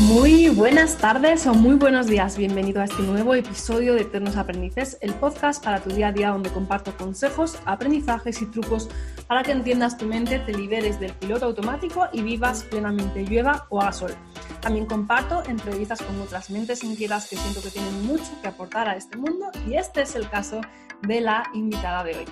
Muy buenas tardes o muy buenos días. Bienvenido a este nuevo episodio de Eternos Aprendices, el podcast para tu día a día donde comparto consejos, aprendizajes y trucos para que entiendas tu mente, te liberes del piloto automático y vivas plenamente llueva o haga sol. También comparto entrevistas con otras mentes inquietas que siento que tienen mucho que aportar a este mundo y este es el caso de la invitada de hoy.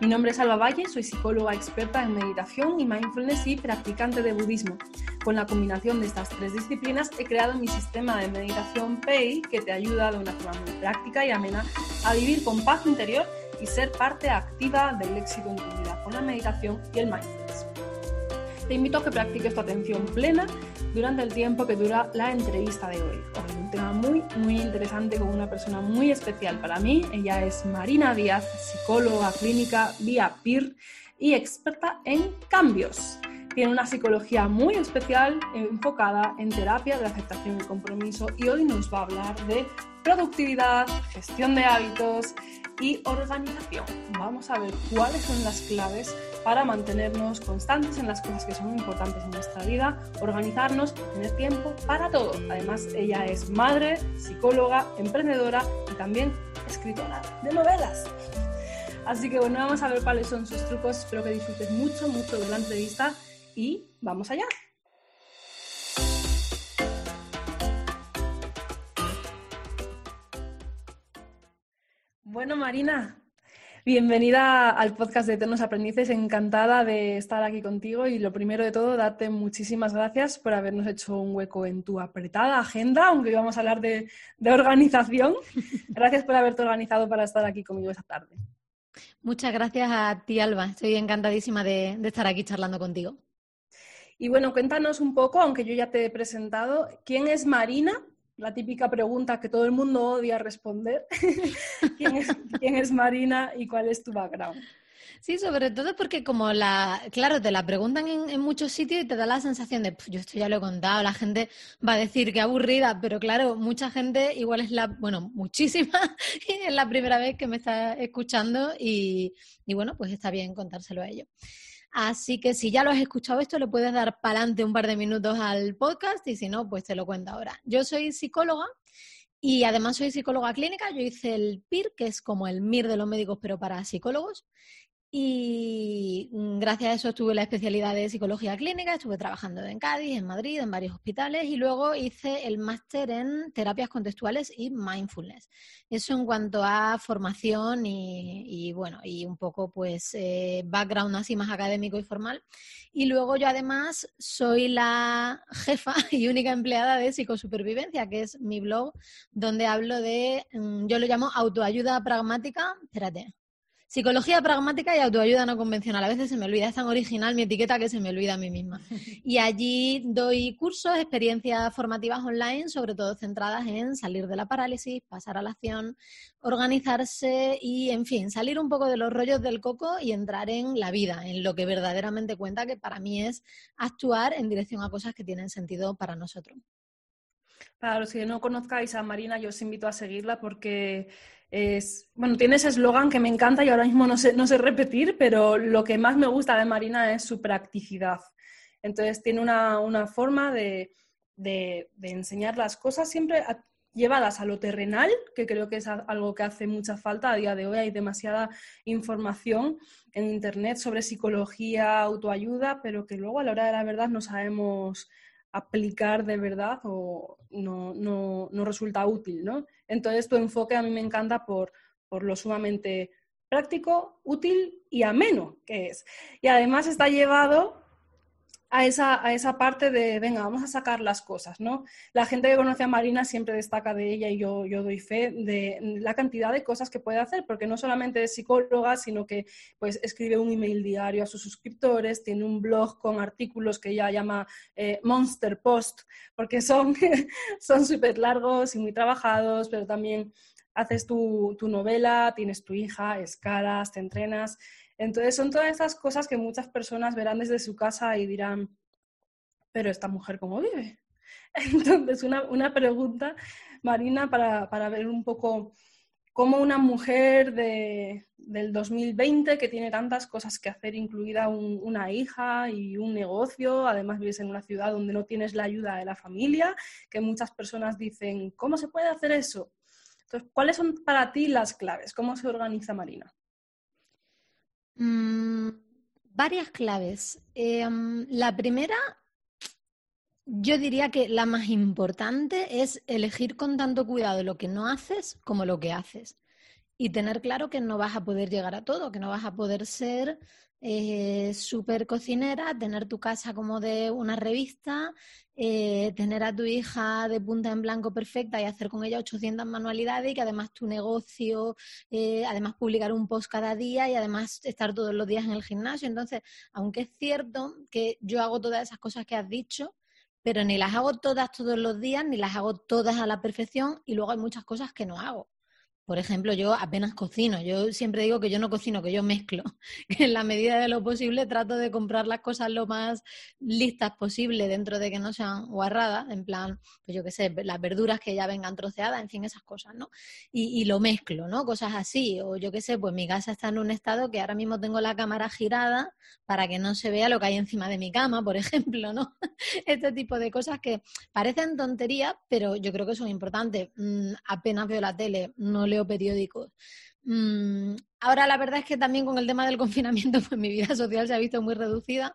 Mi nombre es Alba Valle, soy psicóloga experta en meditación y mindfulness y practicante de budismo. Con la combinación de estas tres disciplinas he creado mi sistema de meditación PEI que te ayuda de una forma muy práctica y amena a vivir con paz interior y ser parte activa del éxito en tu vida con la meditación y el mindfulness. Te invito a que practiques tu atención plena durante el tiempo que dura la entrevista de hoy. Hoy un tema muy, muy interesante con una persona muy especial para mí. Ella es Marina Díaz, psicóloga clínica vía PIR y experta en cambios. Tiene una psicología muy especial enfocada en terapia de aceptación y compromiso y hoy nos va a hablar de productividad, gestión de hábitos y organización. Vamos a ver cuáles son las claves para mantenernos constantes en las cosas que son importantes en nuestra vida, organizarnos, tener tiempo para todo. Además, ella es madre, psicóloga, emprendedora y también escritora de novelas. Así que bueno, vamos a ver cuáles son sus trucos. Espero que disfrutes mucho, mucho de la entrevista y vamos allá. Bueno, Marina, bienvenida al podcast de Eternos Aprendices. Encantada de estar aquí contigo y lo primero de todo, darte muchísimas gracias por habernos hecho un hueco en tu apretada agenda, aunque hoy vamos a hablar de, organización. Gracias por haberte organizado para estar aquí conmigo esta tarde. Muchas gracias a ti, Alba. Estoy encantadísima de estar aquí charlando contigo. Y bueno, cuéntanos un poco, aunque yo ya te he presentado, ¿quién es Marina la típica pregunta que todo el mundo odia responder. ¿Quién, es, Marina y cuál es tu background? Sí, sobre todo porque como la, claro, te la preguntan en, muchos sitios y te da la sensación de, yo esto ya lo he contado, la gente va a decir que aburrida, pero claro, mucha gente igual es la, bueno, muchísima, es la primera vez que me está escuchando y, y bueno, pues está bien contárselo a ellos. Así que si ya lo has escuchado esto, le puedes dar para adelante un par de minutos al podcast y si no, pues te lo cuento ahora. Yo soy psicóloga y además soy psicóloga clínica. Yo hice el PIR, que es como el MIR de los médicos, pero para psicólogos. Y mm, gracias a eso tuve la especialidad de psicología clínica, estuve trabajando en Cádiz, en Madrid, en varios hospitales y luego hice el máster en terapias contextuales y mindfulness. Eso en cuanto a formación y, bueno, y un poco pues eh, background así más académico y formal. Y luego yo además soy la jefa y única empleada de psicosupervivencia, que es mi blog donde hablo de, mm, yo lo llamo autoayuda pragmática, espérate, Psicología pragmática y autoayuda no convencional. A veces se me olvida, es tan original mi etiqueta que se me olvida a mí misma. Y allí doy cursos, experiencias formativas online, sobre todo centradas en salir de la parálisis, pasar a la acción, organizarse y, en fin, salir un poco de los rollos del coco y entrar en la vida, en lo que verdaderamente cuenta, que para mí es actuar en dirección a cosas que tienen sentido para nosotros. Para los que no conozcáis a Marina, yo os invito a seguirla porque es, bueno, tiene ese eslogan que me encanta y ahora mismo no sé, no sé repetir, pero lo que más me gusta de Marina es su practicidad. Entonces tiene una, forma de, enseñar las cosas siempre llevadas a lo terrenal, que creo que es algo que hace mucha falta a día de hoy. Hay demasiada información en Internet sobre psicología, autoayuda, pero que luego a la hora de la verdad no sabemos aplicar de verdad o no, no, no resulta útil, ¿no? Entonces, tu enfoque a mí me encanta por, por lo sumamente práctico, útil y ameno que es. Y además está llevado a esa, a esa parte de, venga, vamos a sacar las cosas, ¿no? La gente que conoce a Marina siempre destaca de ella y yo, yo doy fe de la cantidad de cosas que puede hacer, porque no solamente es psicóloga, sino que pues escribe un email diario a sus suscriptores, tiene un blog con artículos que ella llama eh, Monster Post, porque son súper largos y muy trabajados, pero también haces tu, tu novela, tienes tu hija, escalas, te entrenas. Entonces son todas esas cosas que muchas personas verán desde su casa y dirán, pero esta mujer cómo vive. Entonces una, pregunta, Marina, para, ver un poco como una mujer del 2020 que tiene tantas cosas que hacer, incluida una hija y un negocio, además vives en una ciudad donde no tienes la ayuda de la familia, que muchas personas dicen, ¿cómo se puede hacer eso? Entonces, ¿cuáles son para ti las claves? ¿Cómo se organiza Marina? Mm, varias claves. Em, la primera yo diría que la más importante es elegir con tanto cuidado lo que no haces como lo que haces. Y tener claro que no vas a poder llegar a todo, que no vas a poder ser eh, súper cocinera, tener tu casa como de una revista, eh, tener a tu hija de punta en blanco perfecta y hacer con ella 800 manualidades y que además tu negocio, eh, además publicar un post cada día y además estar todos los días en el gimnasio. Entonces, aunque es cierto que yo hago todas esas cosas que has dicho, pero ni las hago todas todos los días, ni las hago todas a la perfección y luego hay muchas cosas que no hago. Por ejemplo, yo apenas cocino. Yo siempre digo que yo no cocino, que yo mezclo. Que en la medida de lo posible trato de comprar las cosas lo más listas posible dentro de que no sean guarradas. En plan, pues yo qué sé, las verduras que ya vengan troceadas, en fin, esas cosas, ¿no? Y, lo mezclo, ¿no? Cosas así. O yo qué sé, pues mi casa está en un estado que ahora mismo tengo la cámara girada para que no se vea lo que hay encima de mi cama, por ejemplo, ¿no? este tipo de cosas que parecen tonterías, pero yo creo que son importantes. Mm, apenas veo la tele, no leo periódicos. Mm, ahora la verdad es que también con el tema del confinamiento, pues mi vida social se ha visto muy reducida,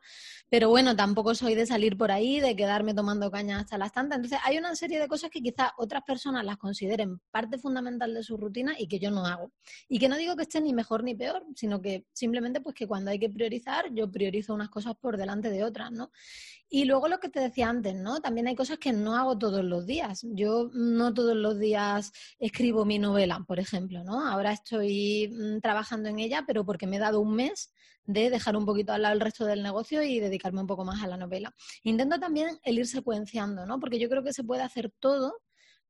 pero bueno, tampoco soy de salir por ahí, de quedarme tomando caña hasta las tantas. Entonces hay una serie de cosas que quizás otras personas las consideren parte fundamental de su rutina y que yo no hago. Y que no digo que esté ni mejor ni peor, sino que simplemente pues que cuando hay que priorizar, yo priorizo unas cosas por delante de otras, ¿no? Y luego lo que te decía antes, ¿no? También hay cosas que no hago todos los días. Yo no todos los días escribo mi novela, por ejemplo, ¿no? Ahora estoy mm, trabajando en ella, pero porque me he dado un mes de dejar un poquito al lado el resto del negocio y dedicarme un poco más a la novela. Intento también el ir secuenciando, ¿no? Porque yo creo que se puede hacer todo,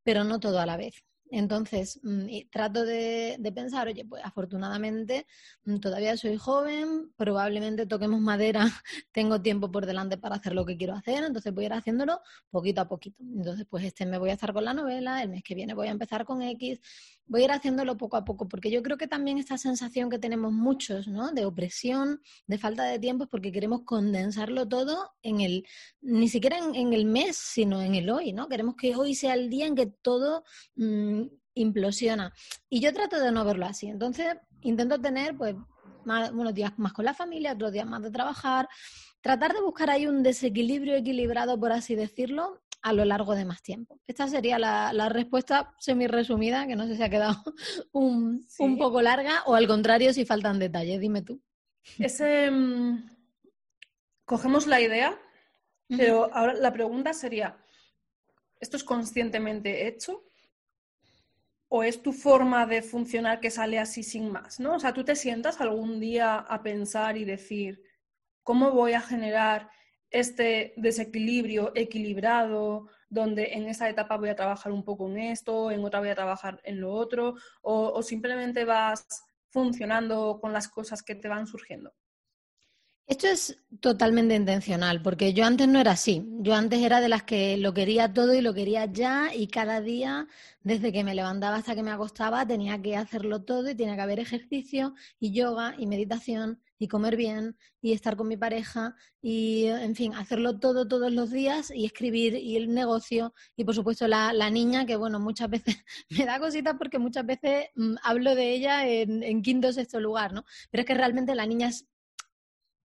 pero no todo a la vez. Entonces, mm, trato de, pensar, oye, pues afortunadamente mm, todavía soy joven, probablemente toquemos madera, tengo tiempo por delante para hacer lo que quiero hacer, entonces voy a ir haciéndolo poquito a poquito. Entonces, pues este mes voy a estar con la novela, el mes que viene voy a empezar con X, voy a ir haciéndolo poco a poco, porque yo creo que también esta sensación que tenemos muchos, ¿no? De opresión, de falta de tiempo, es porque queremos condensarlo todo en el, ni siquiera en, el mes, sino en el hoy, ¿no? Queremos que hoy sea el día en que todo mm, implosiona. Y yo trato de no verlo así. Entonces, intento tener, pues, unos días más con la familia, otros días más de trabajar, tratar de buscar ahí un desequilibrio equilibrado, por así decirlo, a lo largo de más tiempo. Esta sería la, respuesta semi resumida, que no sé si ha quedado un, poco larga o al contrario si faltan detalles. Dime tú. Ese, mm, cogemos la idea, pero ahora la pregunta sería, ¿esto es conscientemente hecho? ¿O es tu forma de funcionar que sale así sin más? ¿no? O sea, tú te sientas algún día a pensar y decir, ¿cómo voy a generar este desequilibrio equilibrado, donde en esa etapa voy a trabajar un poco en esto, en otra voy a trabajar en lo otro, o, simplemente vas funcionando con las cosas que te van surgiendo. Esto es totalmente intencional, porque yo antes no era así. Yo antes era de las que lo quería todo y lo quería ya y cada día, desde que me levantaba hasta que me acostaba, tenía que hacerlo todo y tenía que haber ejercicio y yoga y meditación y comer bien y estar con mi pareja y, en fin, hacerlo todo todos los días y escribir y el negocio y, por supuesto, la, niña, que, bueno, muchas veces me da cositas porque muchas veces mm, hablo de ella en, en quinto o sexto lugar, ¿no? Pero es que realmente la niña es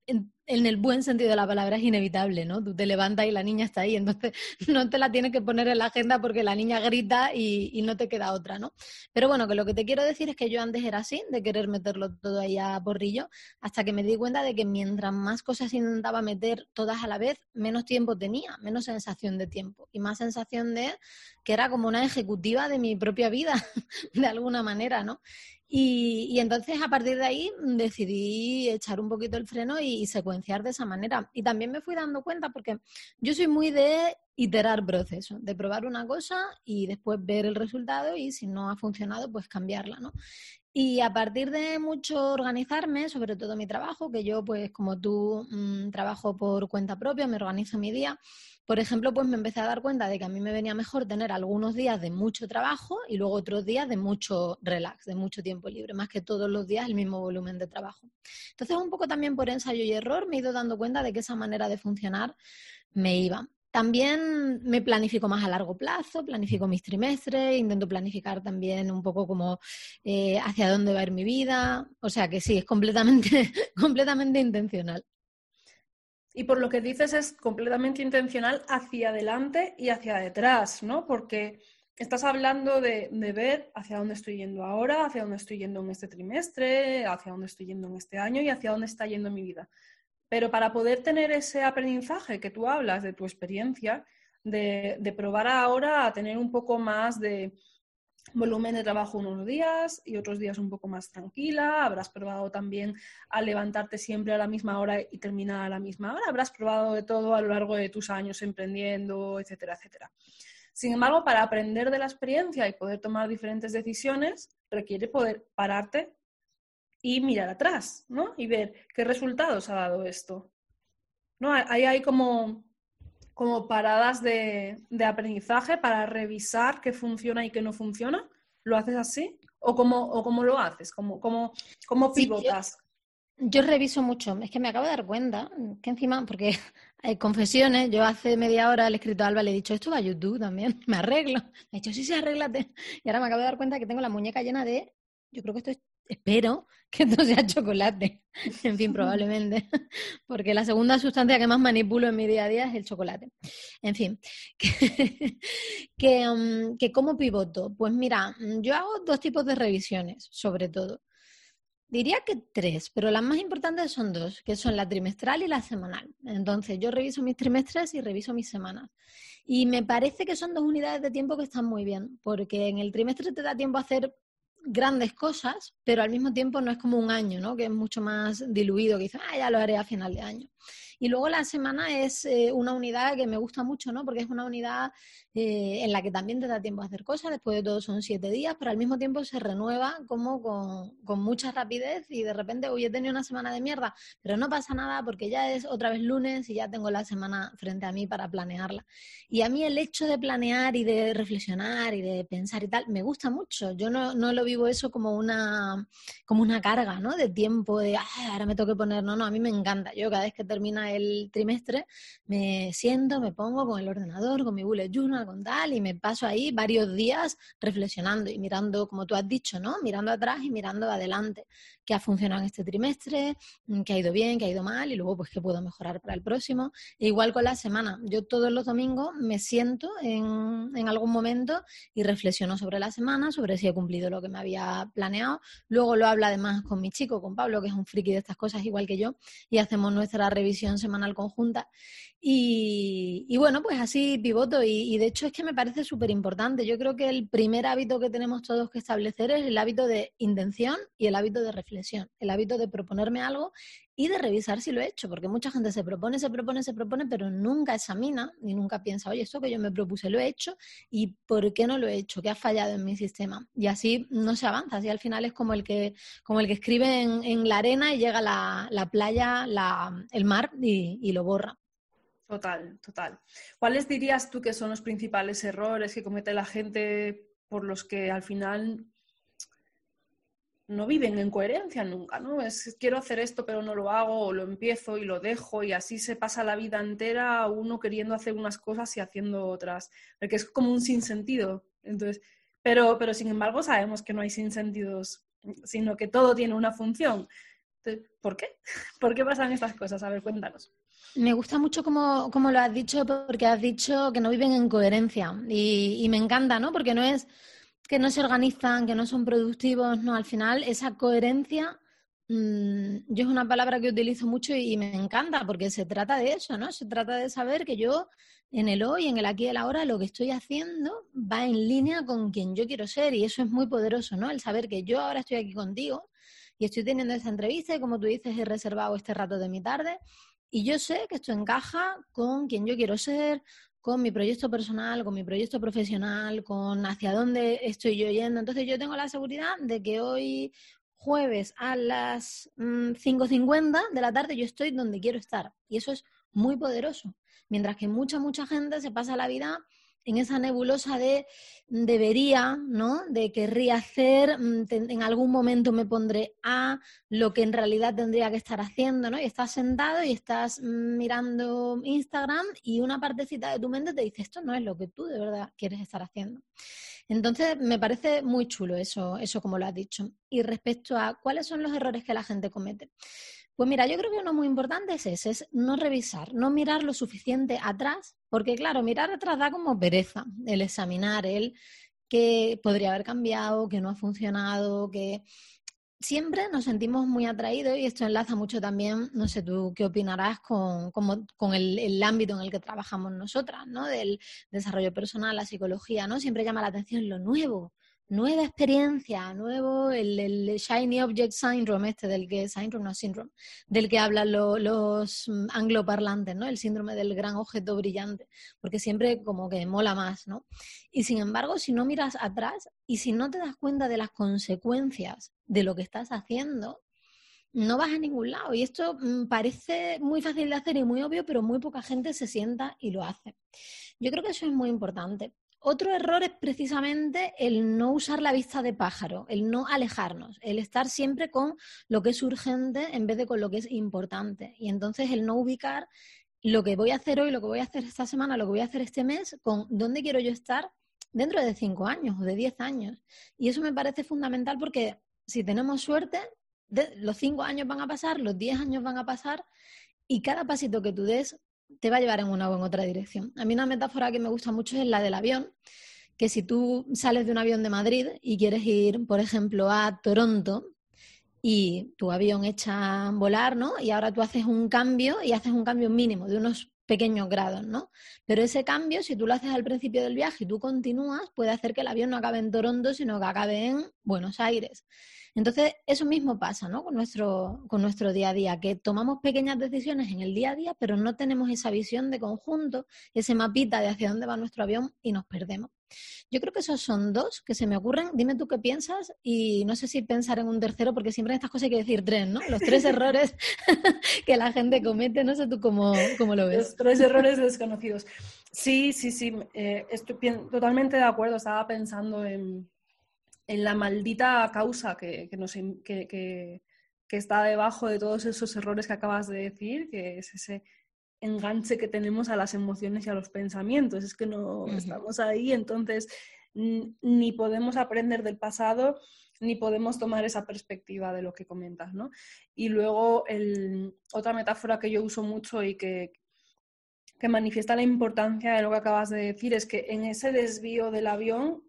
in en, el buen sentido de la palabra es inevitable, ¿no? Tú te levantas y la niña está ahí, entonces no te la tienes que poner en la agenda porque la niña grita y, no te queda otra, ¿no? Pero bueno, que lo que te quiero decir es que yo antes era así, de querer meterlo todo ahí a porrillo, hasta que me di cuenta de que mientras más cosas intentaba meter todas a la vez, menos tiempo tenía, menos sensación de tiempo y más sensación de que era como una ejecutiva de mi propia vida, de alguna manera, ¿no? Y, entonces a partir de ahí decidí echar un poquito el freno y, de esa manera. Y también me fui dando cuenta porque yo soy muy de iterar proceso, de probar una cosa y después ver el resultado y si no ha funcionado, pues cambiarla, ¿no? Y a partir de mucho organizarme, sobre todo mi trabajo, que yo, pues como tú, mm, trabajo por cuenta propia, me organizo mi día, por ejemplo, pues me empecé a dar cuenta de que a mí me venía mejor tener algunos días de mucho trabajo y luego otros días de mucho relax, de mucho tiempo libre, más que todos los días el mismo volumen de trabajo. Entonces, un poco también por ensayo y error me he ido dando cuenta de que esa manera de funcionar me iba. También me planifico más a largo plazo, planifico mis trimestres, intento planificar también un poco como eh, hacia dónde va a ir mi vida. O sea que sí, es completamente, completamente intencional. Y por lo que dices es completamente intencional hacia adelante y hacia detrás, ¿no? Porque estás hablando de, ver hacia dónde estoy yendo ahora, hacia dónde estoy yendo en este trimestre, hacia dónde estoy yendo en este año y hacia dónde está yendo mi vida. Pero para poder tener ese aprendizaje que tú hablas de tu experiencia, de, probar ahora a tener un poco más de volumen de trabajo unos días y otros días un poco más tranquila. Habrás probado también a levantarte siempre a la misma hora y terminar a la misma hora. Habrás probado de todo a lo largo de tus años emprendiendo, etcétera, etcétera. Sin embargo, para aprender de la experiencia y poder tomar diferentes decisiones, requiere poder pararte y mirar atrás, ¿no? Y ver qué resultados ha dado esto. ¿No? Ahí hay como, como paradas de, aprendizaje para revisar qué funciona y qué no funciona. ¿Lo haces así? ¿O cómo, o cómo lo haces? ¿Cómo, cómo, cómo pivotas? yo, reviso mucho. Es que me acabo de dar cuenta que encima, porque hay confesiones, yo hace media hora le he escrito a Alba, le he dicho, esto va a YouTube también, me arreglo. Me ha dicho, sí, sí, arréglate. Y ahora me acabo de dar cuenta que tengo la muñeca llena de, yo creo que esto es espero que esto sea chocolate. en fin, probablemente. Porque la segunda sustancia que más manipulo en mi día a día es el chocolate. En fin, que, um, que, ¿cómo pivoto? Pues mira, yo hago dos tipos de revisiones, sobre todo. Diría que tres, pero las más importantes son dos, que son la trimestral y la semanal. Entonces, yo reviso mis trimestres y reviso mis semanas. Y me parece que son dos unidades de tiempo que están muy bien, porque en el trimestre te da tiempo a hacer grandes cosas, pero al mismo tiempo no es como un año, ¿no? Que es mucho más diluido, que dices, ah, ya lo haré a final de año. Y luego la semana es eh, una unidad que me gusta mucho, ¿no? Porque es una unidad eh, en la que también te da tiempo a hacer cosas, después de todo son siete días, pero al mismo tiempo se renueva como con, con mucha rapidez y de repente, hoy he tenido una semana de mierda, pero no pasa nada porque ya es otra vez lunes y ya tengo la semana frente a mí para planearla. Y a mí el hecho de planear y de reflexionar y de pensar y tal, me gusta mucho. Yo no, no lo vivo eso como una, como una carga, ¿no? De tiempo, de, ahora me tengo que poner, no, no, a mí me encanta. Yo cada vez que termina el trimestre, me siento, me pongo con el ordenador, con mi bullet journal, con tal, y me paso ahí varios días reflexionando y mirando, como tú has dicho, ¿no? Mirando atrás y mirando adelante, qué ha funcionado en este trimestre, mm, qué ha ido bien, qué ha ido mal, y luego, pues, qué puedo mejorar para el próximo. E igual con la semana. Yo todos los domingos me siento en, en algún momento y reflexiono sobre la semana, sobre si he cumplido lo que me había planeado. Luego lo hablo además con mi chico, con Pablo, que es un friki de estas cosas igual que yo, y hacemos nuestra revisión semanal conjunta. Y, bueno, pues así pivoto y, de hecho es que me parece súper importante. Yo creo que el primer hábito que tenemos todos que establecer es el hábito de intención y el hábito de reflexión, el hábito de proponerme algo y de revisar si lo he hecho, porque mucha gente se propone, se propone, se propone, pero nunca examina ni nunca piensa, oye, esto que yo me propuse lo he hecho y por qué no lo he hecho, qué ha fallado en mi sistema. Y así no se avanza, así al final es como el que, como el que escribe en, la arena y llega la, la playa, la, el mar y, lo borra. Total, total. ¿Cuáles dirías tú que son los principales errores que comete la gente por los que al final no viven en coherencia nunca, ¿no? Es quiero hacer esto pero no lo hago, o lo empiezo y lo dejo, y así se pasa la vida entera uno queriendo hacer unas cosas y haciendo otras, porque es como un sinsentido. Entonces, pero, pero sin embargo sabemos que no hay sinsentidos, sino que todo tiene una función. ¿Por qué? ¿Por qué pasan estas cosas? A ver, cuéntanos. Me gusta mucho como, lo has dicho, porque has dicho que no viven en coherencia. Y me encanta, ¿no? Porque no es que no se organizan, que no son productivos, no, al final esa coherencia, mm, yo es una palabra que utilizo mucho y, me encanta porque se trata de eso, ¿no? Se trata de saber que yo en el hoy, en el aquí y el ahora, lo que estoy haciendo va en línea con quien yo quiero ser y eso es muy poderoso, ¿no? El saber que yo ahora estoy aquí contigo y estoy teniendo esta entrevista y como tú dices, he reservado este rato de mi tarde y yo sé que esto encaja con quien yo quiero ser, con mi proyecto personal, con mi proyecto profesional, con hacia dónde estoy yo yendo. Entonces yo tengo la seguridad de que hoy jueves a las 5.50 mm, de la tarde yo estoy donde quiero estar. Y eso es muy poderoso. Mientras que mucha, mucha gente se pasa la vida en esa nebulosa de debería, ¿no? De querría hacer, mm, en algún momento me pondré a lo que en realidad tendría que estar haciendo, ¿no? Y estás sentado y estás mm, mirando Instagram y una partecita de tu mente te dice, esto no es lo que tú de verdad quieres estar haciendo. Entonces, me parece muy chulo eso, eso como lo has dicho. Y respecto a cuáles son los errores que la gente comete. Pues mira, yo creo que uno muy importante es ese, es no revisar, no mirar lo suficiente atrás, porque claro, mirar atrás da como pereza el examinar el que podría haber cambiado, que no ha funcionado, que siempre nos sentimos muy atraídos y esto enlaza mucho también, no sé tú qué opinarás con, con el, el, ámbito en el que trabajamos nosotras, ¿no? Del desarrollo personal, la psicología, ¿no? Siempre llama la atención lo nuevo, nueva experiencia, nuevo, el, Shiny Object Syndrome, este del que, syndrome, no síndrome, del que hablan los mm, angloparlantes, ¿no? El síndrome del gran objeto brillante, porque siempre como que mola más, ¿no? Y sin embargo, si no miras atrás y si no te das cuenta de las consecuencias de lo que estás haciendo, no vas a ningún lado. Y esto mm, parece muy fácil de hacer y muy obvio, pero muy poca gente se sienta y lo hace. Yo creo que eso es muy importante. Otro error es precisamente el no usar la vista de pájaro, el no alejarnos, el estar siempre con lo que es urgente en vez de con lo que es importante. Y entonces el no ubicar lo que voy a hacer hoy, lo que voy a hacer esta semana, lo que voy a hacer este mes, con dónde quiero yo estar dentro de cinco años o de diez años. Y eso me parece fundamental porque si tenemos suerte, los cinco años van a pasar, los diez años van a pasar y cada pasito que tú des te va a llevar en una o en otra dirección. A mí una metáfora que me gusta mucho es la del avión, que si tú sales de un avión de Madrid y quieres ir, por ejemplo, a Toronto y tu avión echa a volar, ¿no? Y ahora tú haces un cambio y haces un cambio mínimo de unos pequeños grados, ¿no? Pero ese cambio, si tú lo haces al principio del viaje y tú continúas, puede hacer que el avión no acabe en Toronto, sino que acabe en Buenos Aires. Entonces, eso mismo pasa ¿no? con, nuestro, con nuestro día a día, que tomamos pequeñas decisiones en el día a día, pero no tenemos esa visión de conjunto, ese mapita de hacia dónde va nuestro avión y nos perdemos. Yo creo que esos son dos que se me ocurren. Dime tú qué piensas y no sé si pensar en un tercero, porque siempre en estas cosas hay que decir tres, ¿no? Los tres errores que la gente comete, no sé tú cómo, cómo lo ves. Los tres errores desconocidos. Sí, sí, sí, eh, estoy totalmente de acuerdo. Estaba pensando en, en la maldita causa que, nos, que, está debajo de todos esos errores que acabas de decir, que es ese enganche que tenemos a las emociones y a los pensamientos. Es que no estamos ahí, entonces ni podemos aprender del pasado, ni podemos tomar esa perspectiva de lo que comentas, ¿no? Y luego otra metáfora que yo uso mucho y que, que manifiesta la importancia de lo que acabas de decir es que en ese desvío del avión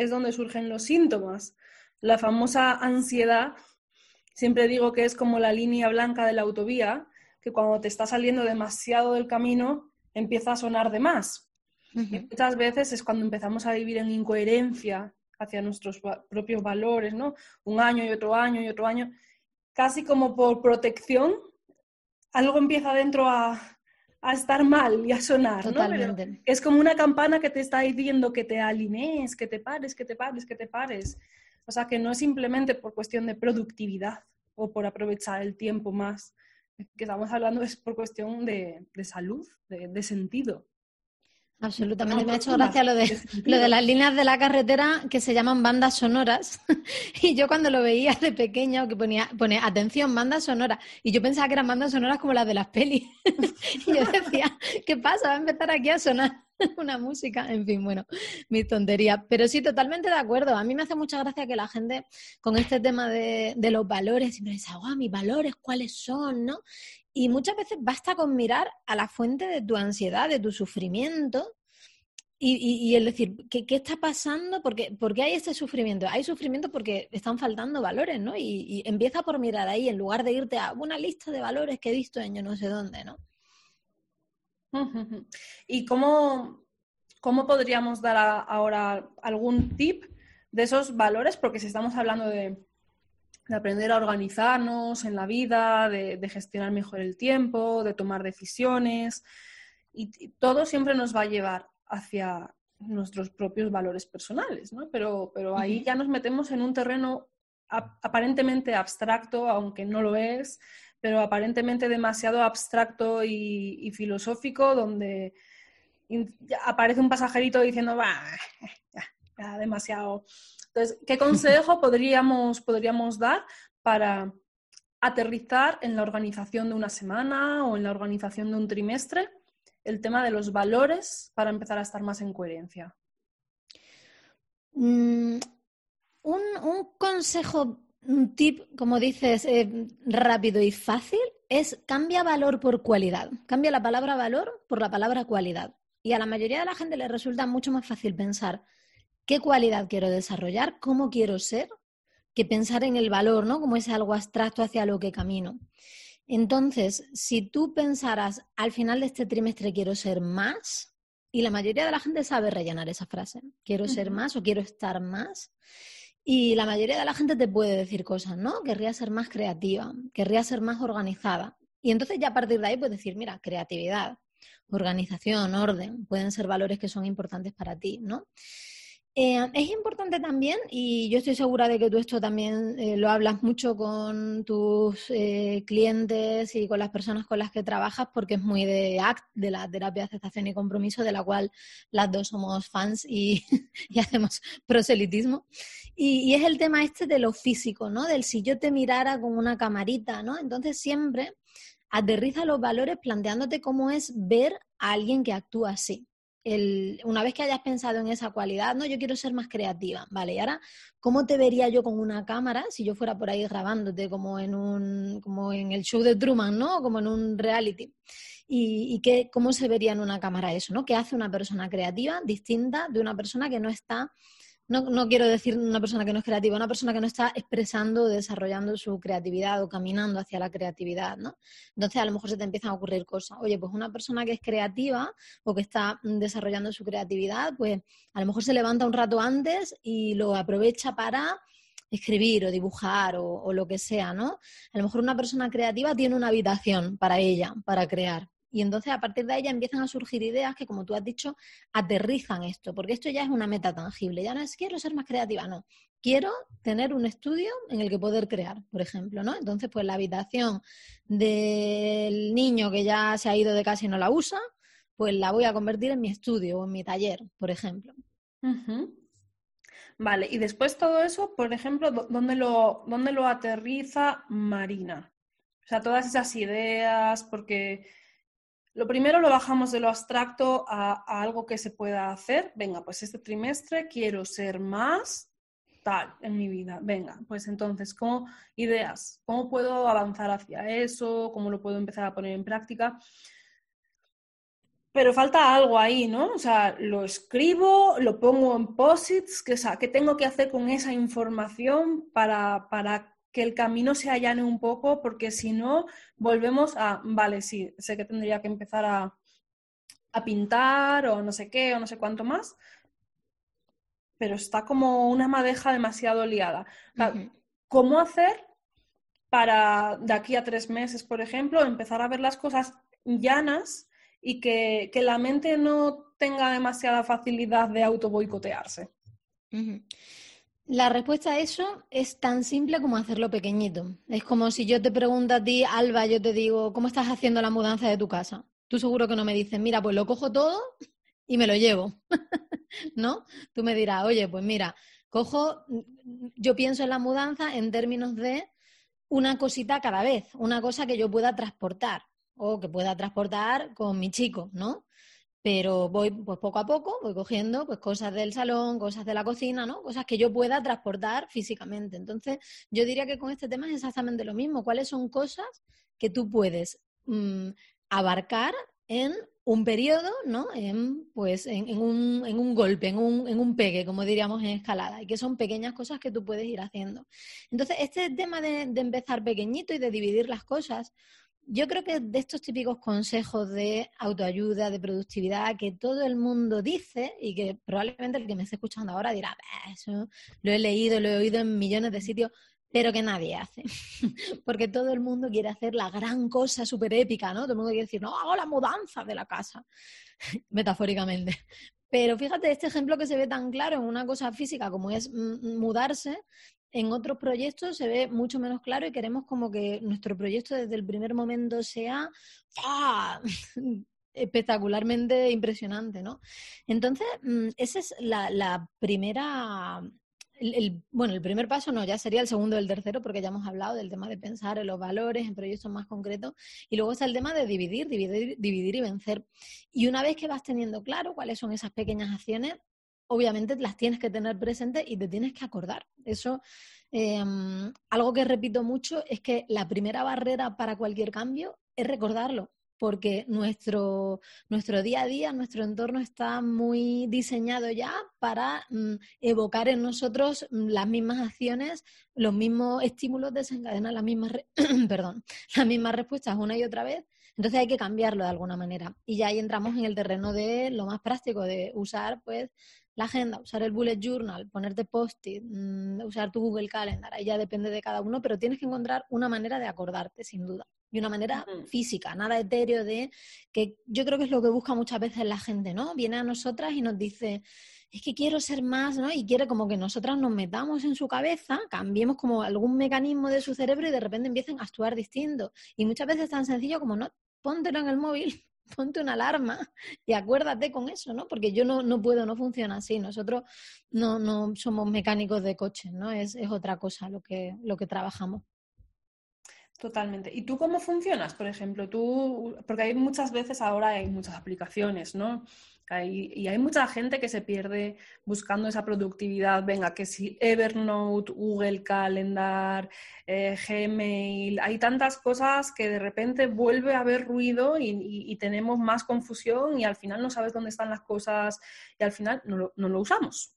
es donde surgen los síntomas. La famosa ansiedad, siempre digo que es como la línea blanca de la autovía, que cuando te está saliendo demasiado del camino empieza a sonar de más. muchas veces es cuando empezamos a vivir en incoherencia hacia nuestros propios valores, ¿no? Un año y otro año y otro año, casi como por protección, algo empieza dentro a, a estar mal y a sonar, Totalmente. es como una campana que te está diciendo que te alinees, que te pares, que te pares, que te pares. O sea, que no es simplemente por cuestión de productividad o por aprovechar el tiempo más. Que estamos hablando es por cuestión de, salud, de sentido. Absolutamente, me ha hecho gracia lo de, lo de las líneas de la carretera que se llaman bandas sonoras. y yo cuando lo veía de pequeño, que ponía, pone atención, bandas sonoras. Y yo pensaba que eran bandas sonoras como las de las pelis. y yo decía, ¿qué pasa? Va a empezar aquí a sonar una música. En fin, bueno, mi tontería. Pero sí, totalmente de acuerdo. A mí me hace mucha gracia que la gente con este tema de, de los valores siempre dice, oh, mis valores, ¿cuáles son? ¿no? Y muchas veces basta con mirar a la fuente de tu ansiedad, de tu sufrimiento, y, el decir, ¿qué, está pasando? ¿Por qué, hay este sufrimiento? Hay sufrimiento porque están faltando valores, ¿no? Y, empieza por mirar ahí, en lugar de irte a una lista de valores que he visto en yo no sé dónde, ¿no? ¿Y cómo, cómo podríamos dar ahora algún tip de esos valores? Porque si estamos hablando de, de aprender a organizarnos en la vida, de, gestionar mejor el tiempo, de tomar decisiones. y, todo siempre nos va a llevar hacia nuestros propios valores personales, ¿no? Pero, pero ahí ya nos metemos en un terreno aparentemente abstracto, aunque no lo es, pero aparentemente demasiado abstracto y, filosófico, donde aparece un pasajerito diciendo, va, ya, demasiado. Entonces, ¿qué consejo podríamos, podríamos dar para aterrizar en la organización de una semana o en la organización de un trimestre el tema de los valores para empezar a estar más en coherencia? Mm, un, consejo, un tip, como dices, eh, rápido y fácil, es cambia valor por cualidad. Cambia la palabra valor por la palabra cualidad. Y a la mayoría de la gente le resulta mucho más fácil pensar qué cualidad quiero desarrollar, cómo quiero ser, que pensar en el valor, ¿no? Como es algo abstracto hacia lo que camino. Entonces, si tú pensaras al final de este trimestre quiero ser más, y la mayoría de la gente sabe rellenar esa frase, quiero ser más o quiero estar más, y la mayoría de la gente te puede decir cosas, ¿no? Querría ser más creativa, querría ser más organizada. Y entonces ya a partir de ahí puedes decir, mira, creatividad, organización, orden, pueden ser valores que son importantes para ti, ¿no? Eh, es importante también, y yo estoy segura de que tú esto también eh, lo hablas mucho con tus eh, clientes y con las personas con las que trabajas, porque es muy de ACT, de la terapia de aceptación y compromiso, de la cual las dos somos fans y, hacemos proselitismo. Y, y, es el tema este de lo físico, ¿no? Del si yo te mirara con una camarita, ¿no? Entonces siempre aterriza los valores planteándote cómo es ver a alguien que actúa así una vez que hayas pensado en esa cualidad, no, yo quiero ser más creativa, vale, y ahora, ¿cómo te vería yo con una cámara si yo fuera por ahí grabándote como en un, como en el show de Truman, ¿no? Como en un reality. Y, y qué, cómo se vería en una cámara eso, ¿no? ¿Qué hace una persona creativa distinta de una persona que no está no, quiero decir una persona que no es creativa, una persona que no está expresando, desarrollando su creatividad o caminando hacia la creatividad, ¿no? Entonces a lo mejor se te empiezan a ocurrir cosas. Oye, pues una persona que es creativa o que está desarrollando su creatividad, pues a lo mejor se levanta un rato antes y lo aprovecha para escribir o dibujar o, o lo que sea, ¿no? A lo mejor una persona creativa tiene una habitación para ella, para crear. Y entonces a partir de ahí ya empiezan a surgir ideas que, como tú has dicho, aterrizan esto, porque esto ya es una meta tangible. Ya no es quiero ser más creativa, no. Quiero tener un estudio en el que poder crear, por ejemplo, ¿no? Entonces, pues la habitación del niño que ya se ha ido de casa y no la usa, pues la voy a convertir en mi estudio o en mi taller, por ejemplo. Vale, y después todo eso, por ejemplo, ¿dónde lo, dónde lo aterriza Marina? O sea, todas esas ideas, porque lo primero lo bajamos de lo abstracto a, algo que se pueda hacer. Venga, pues este trimestre quiero ser más tal en mi vida. Venga, pues entonces, ¿cómo ideas? ¿Cómo puedo avanzar hacia eso? ¿Cómo lo puedo empezar a poner en práctica? Pero falta algo ahí, ¿no? O sea, lo escribo, lo pongo en posits, ¿qué, ¿qué tengo que hacer con esa información para, para que el camino se allane un poco, porque si no, volvemos a, vale, sí, sé que tendría que empezar a, pintar o no sé qué o no sé cuánto más, pero está como una madeja demasiado liada. ¿Cómo hacer para de aquí a tres meses, por ejemplo, empezar a ver las cosas llanas y que, la mente no tenga demasiada facilidad de auto boicotearse? La respuesta a eso es tan simple como hacerlo pequeñito. Es como si yo te pregunto a ti, Alba, yo te digo, ¿cómo estás haciendo la mudanza de tu casa? Tú seguro que no me dices, mira, pues lo cojo todo y me lo llevo. ¿No? Tú me dirás, oye, pues mira, cojo, yo pienso en la mudanza en términos de una cosita cada vez, una cosa que yo pueda transportar o que pueda transportar con mi chico, ¿no? Pero voy pues poco a poco, voy cogiendo pues cosas del salón, cosas de la cocina, ¿no? Cosas que yo pueda transportar físicamente. Entonces, yo diría que con este tema es exactamente lo mismo. ¿Cuáles son cosas que tú puedes mm, abarcar en un periodo, ¿no? En, pues en, un, en un, golpe, en un, en un, pegue, como diríamos en escalada, y que son pequeñas cosas que tú puedes ir haciendo. Entonces, este tema de empezar pequeñito y de dividir las cosas, yo creo que de estos típicos consejos de autoayuda, de productividad, que todo el mundo dice y que probablemente el que me esté escuchando ahora dirá, eso lo he leído, lo he oído en millones de sitios, pero que nadie hace. Porque todo el mundo quiere hacer la gran cosa súper épica, ¿no? Todo el mundo quiere decir, no, hago la mudanza de la casa, metafóricamente. Pero fíjate, este ejemplo que se ve tan claro en una cosa física como es mudarse, en otros proyectos se ve mucho menos claro y queremos como que nuestro proyecto desde el primer momento sea espectacularmente impresionante, ¿no? Entonces, mm, esa es la primera el, bueno, el primer paso no, ya sería el segundo o el tercero, porque ya hemos hablado del tema de pensar en los valores, en proyectos más concretos, y luego está el tema de dividir, dividir, dividir y vencer. Y una vez que vas teniendo claro cuáles son esas pequeñas acciones, obviamente las tienes que tener presentes y te tienes que acordar. Eso, em, algo que repito mucho es que la primera barrera para cualquier cambio es recordarlo porque nuestro, nuestro día a día, nuestro entorno está muy diseñado ya para mm, evocar en nosotros mm, las mismas acciones, los mismos estímulos, desencadenar las mismas, perdón, las mismas respuestas una y otra vez. Entonces hay que cambiarlo de alguna manera. Y ya ahí entramos en el terreno de lo más práctico, de usar pues la agenda, usar el bullet journal, ponerte post-it, mm, usar tu Google Calendar, ahí ya depende de cada uno, pero tienes que encontrar una manera de acordarte, sin duda de una manera física, nada etéreo de que yo creo que es lo que busca muchas veces la gente, ¿no? Viene a nosotras y nos dice, es que quiero ser más, ¿no? Y quiere como que nosotras nos metamos en su cabeza, cambiemos como algún mecanismo de su cerebro y de repente empiecen a actuar distinto. Y muchas veces es tan sencillo como, no, póntelo en el móvil, ponte una alarma y acuérdate con eso, ¿no? Porque yo no, no puedo, no funciona así. Nosotros no, no somos mecánicos de coches, ¿no? Es, es otra cosa lo que, lo que trabajamos. Totalmente. ¿Y tú cómo funcionas? Por ejemplo, tú, porque hay muchas veces ahora hay muchas aplicaciones, ¿no? Y hay mucha gente que se pierde buscando esa productividad. Venga, que si Evernote, Google Calendar, eh, Gmail, hay tantas cosas que de repente vuelve a haber ruido y, tenemos más confusión y al final no sabes dónde están las cosas y al final no lo usamos.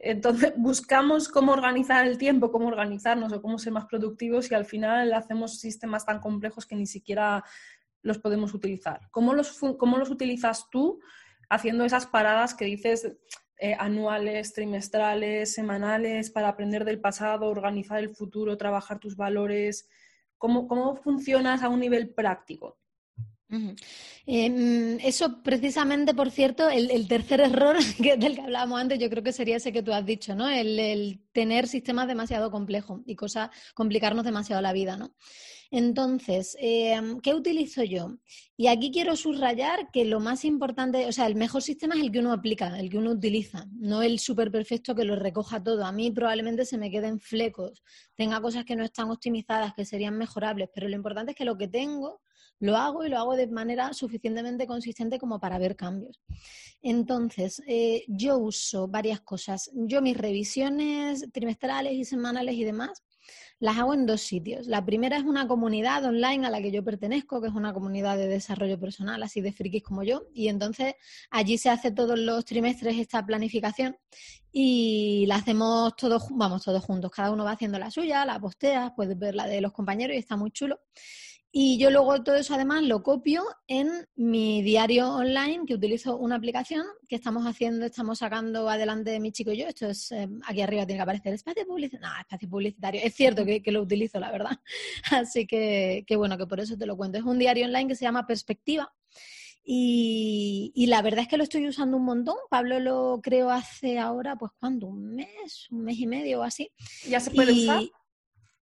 Entonces buscamos cómo organizar el tiempo, cómo organizarnos o cómo ser más productivos y al final hacemos sistemas tan complejos que ni siquiera los podemos utilizar. ¿Cómo los, cómo los utilizas tú haciendo esas paradas que dices eh, anuales, trimestrales, semanales para aprender del pasado, organizar el futuro, trabajar tus valores? ¿Cómo, cómo funcionas a un nivel práctico? Em, eso precisamente, por cierto, el, tercer error del que hablábamos antes, yo creo que sería ese que tú has dicho, ¿no? El, tener sistemas demasiado complejos y cosas, complicarnos demasiado la vida, ¿no? Entonces, em, ¿qué utilizo yo? Y aquí quiero subrayar que lo más importante, o sea, el mejor sistema es el que uno aplica, el que uno utiliza, no el súper perfecto que lo recoja todo. A mí probablemente se me queden flecos, tenga cosas que no están optimizadas, que serían mejorables, pero lo importante es que lo que tengo lo hago y lo hago de manera suficientemente consistente como para ver cambios. Entonces, eh, yo uso varias cosas. Yo mis revisiones trimestrales y semanales y demás las hago en dos sitios. La primera es una comunidad online a la que yo pertenezco, que es una comunidad de desarrollo personal, así de frikis como yo, y entonces allí se hace todos los trimestres esta planificación y la hacemos todos, vamos, todos juntos. Cada uno va haciendo la suya, la postea, puedes ver la de los compañeros y está muy chulo. Y yo luego todo eso además lo copio en mi diario online, que utilizo una aplicación que estamos haciendo, estamos sacando adelante mi chico y yo. Esto es, eh, aquí arriba tiene que aparecer espacio publicitario. No, espacio publicitario. Es cierto que, lo utilizo, la verdad. Así que, que, bueno, que por eso te lo cuento. Es un diario online que se llama Perspectiva. Y, y, la verdad es que lo estoy usando un montón. Pablo lo creo hace ahora, pues, ¿cuánto? ¿Un mes? ¿Un mes y medio o así? ¿Ya se puede usar?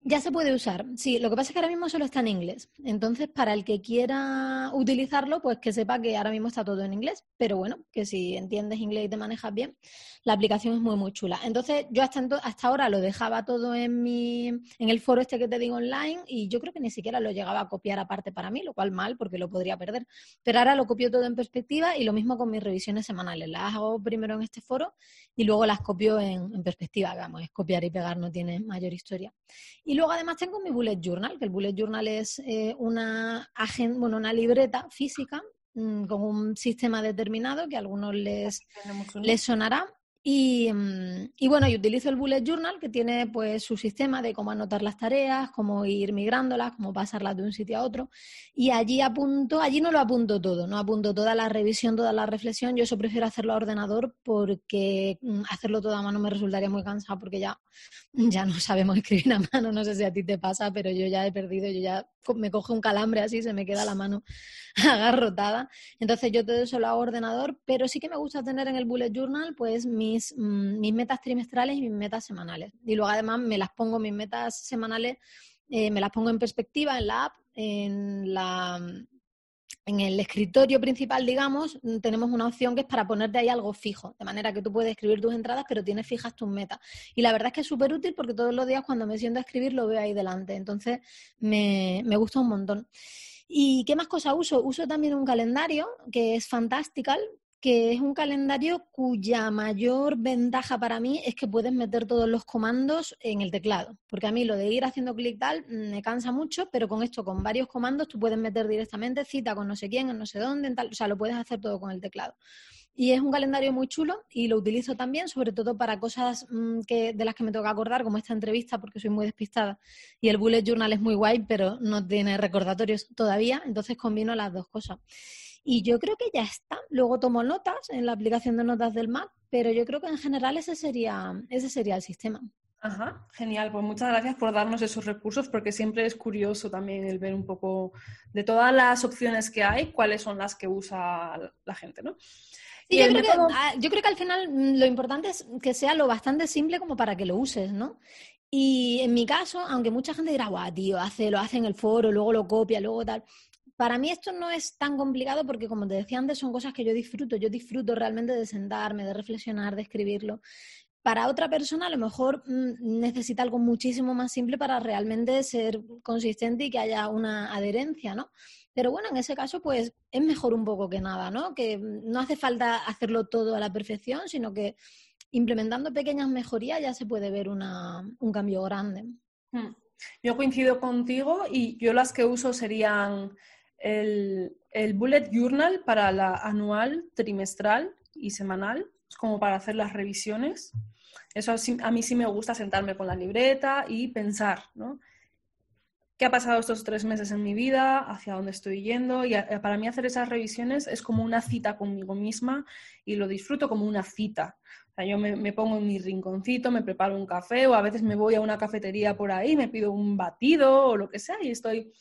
Ya se puede usar, sí. Lo que pasa es que ahora mismo solo está en inglés. Entonces, para el que quiera utilizarlo, pues que sepa que ahora mismo está todo en inglés. Pero bueno, que si entiendes inglés y te manejas bien, la aplicación es muy, muy chula. Entonces, yo hasta, hasta ahora lo dejaba todo en, mi, en el foro este que te digo online y yo creo que ni siquiera lo llegaba a copiar aparte para mí, lo cual mal porque lo podría perder. Pero ahora lo copio todo en perspectiva y lo mismo con mis revisiones semanales. Las hago primero en este foro y luego las copio en, en perspectiva. Vamos, es copiar y pegar, no tiene mayor historia. Y luego además tengo mi bullet journal, que el bullet journal es eh, una, bueno, una libreta física mm, con un sistema determinado que a algunos les, les sonará Mm, y, bueno, yo utilizo el Bullet Journal, que tiene pues su sistema de cómo anotar las tareas, cómo ir migrándolas, cómo pasarlas de un sitio a otro. Y allí apunto, allí no lo apunto todo, no apunto toda la revisión, toda la reflexión. Yo eso prefiero hacerlo a ordenador porque mm, hacerlo todo a mano me resultaría muy cansado porque ya, ya no sabemos escribir a mano. No sé si a ti te pasa, pero yo ya he perdido, yo ya me coge un calambre así, se me queda la mano agarrotada. Entonces yo todo eso lo hago ordenador, pero sí que me gusta tener en el Bullet Journal pues mi Mm, mis, metas trimestrales y mis metas semanales. Y luego además me las pongo, mis metas semanales, eh, me las pongo en perspectiva en la app, en la en el escritorio principal, digamos, tenemos una opción que es para ponerte ahí algo fijo, de manera que tú puedes escribir tus entradas, pero tienes fijas tus metas. Y la verdad es que es súper útil porque todos los días cuando me siento a escribir lo veo ahí delante. Entonces, me, me gusta un montón. ¿Y qué más cosas uso? Uso también un calendario que es Fantastical, que es un calendario cuya mayor ventaja para mí es que puedes meter todos los comandos en el teclado, porque a mí lo de ir haciendo clic tal me cansa mucho, pero con esto, con varios comandos, tú puedes meter directamente cita con no sé quién, en no sé dónde, tal, o sea, lo puedes hacer todo con el teclado. Y es un calendario muy chulo y lo utilizo también, sobre todo para cosas mm, que, de las que me toca acordar, como esta entrevista, porque soy muy despistada. Y el Bullet Journal es muy guay, pero no tiene recordatorios todavía, entonces combino las dos cosas. Y yo creo que ya está. Luego tomo notas en la aplicación de notas del Mac, pero yo creo que en general ese sería, ese sería el sistema. Ajá, genial. Pues muchas gracias por darnos esos recursos porque siempre es curioso también el ver un poco de todas las opciones que hay, cuáles son las que usa la gente, ¿no? Sí, yo creo, que, ah, yo creo que al final mm, lo importante es que sea lo bastante simple como para que lo uses, ¿no? Y en mi caso, aunque mucha gente dirá, guau, tío, hace, lo hace en el foro, luego lo copia, luego tal para mí esto no es tan complicado porque, como te decía antes, son cosas que yo disfruto. Yo disfruto realmente de sentarme, de reflexionar, de escribirlo. Para otra persona a lo mejor mm, necesita algo muchísimo más simple para realmente ser consistente y que haya una adherencia, ¿no? Pero bueno, en ese caso, pues es mejor un poco que nada, ¿no? Que no hace falta hacerlo todo a la perfección, sino que implementando pequeñas mejorías ya se puede ver un cambio grande. Hmm. Yo coincido contigo y yo las que uso serían el, bullet journal para la anual, trimestral y semanal, como para hacer las revisiones. Eso a mí sí me gusta sentarme con la libreta y pensar, ¿no? ¿Qué ha pasado estos tres meses en mi vida? ¿Hacia dónde estoy yendo? Y para mí hacer esas revisiones es como una cita conmigo misma y lo disfruto como una cita. O sea, yo me, me, pongo en mi rinconcito, me preparo un café o a veces me voy a una cafetería por ahí, me pido un batido o lo que sea y estoy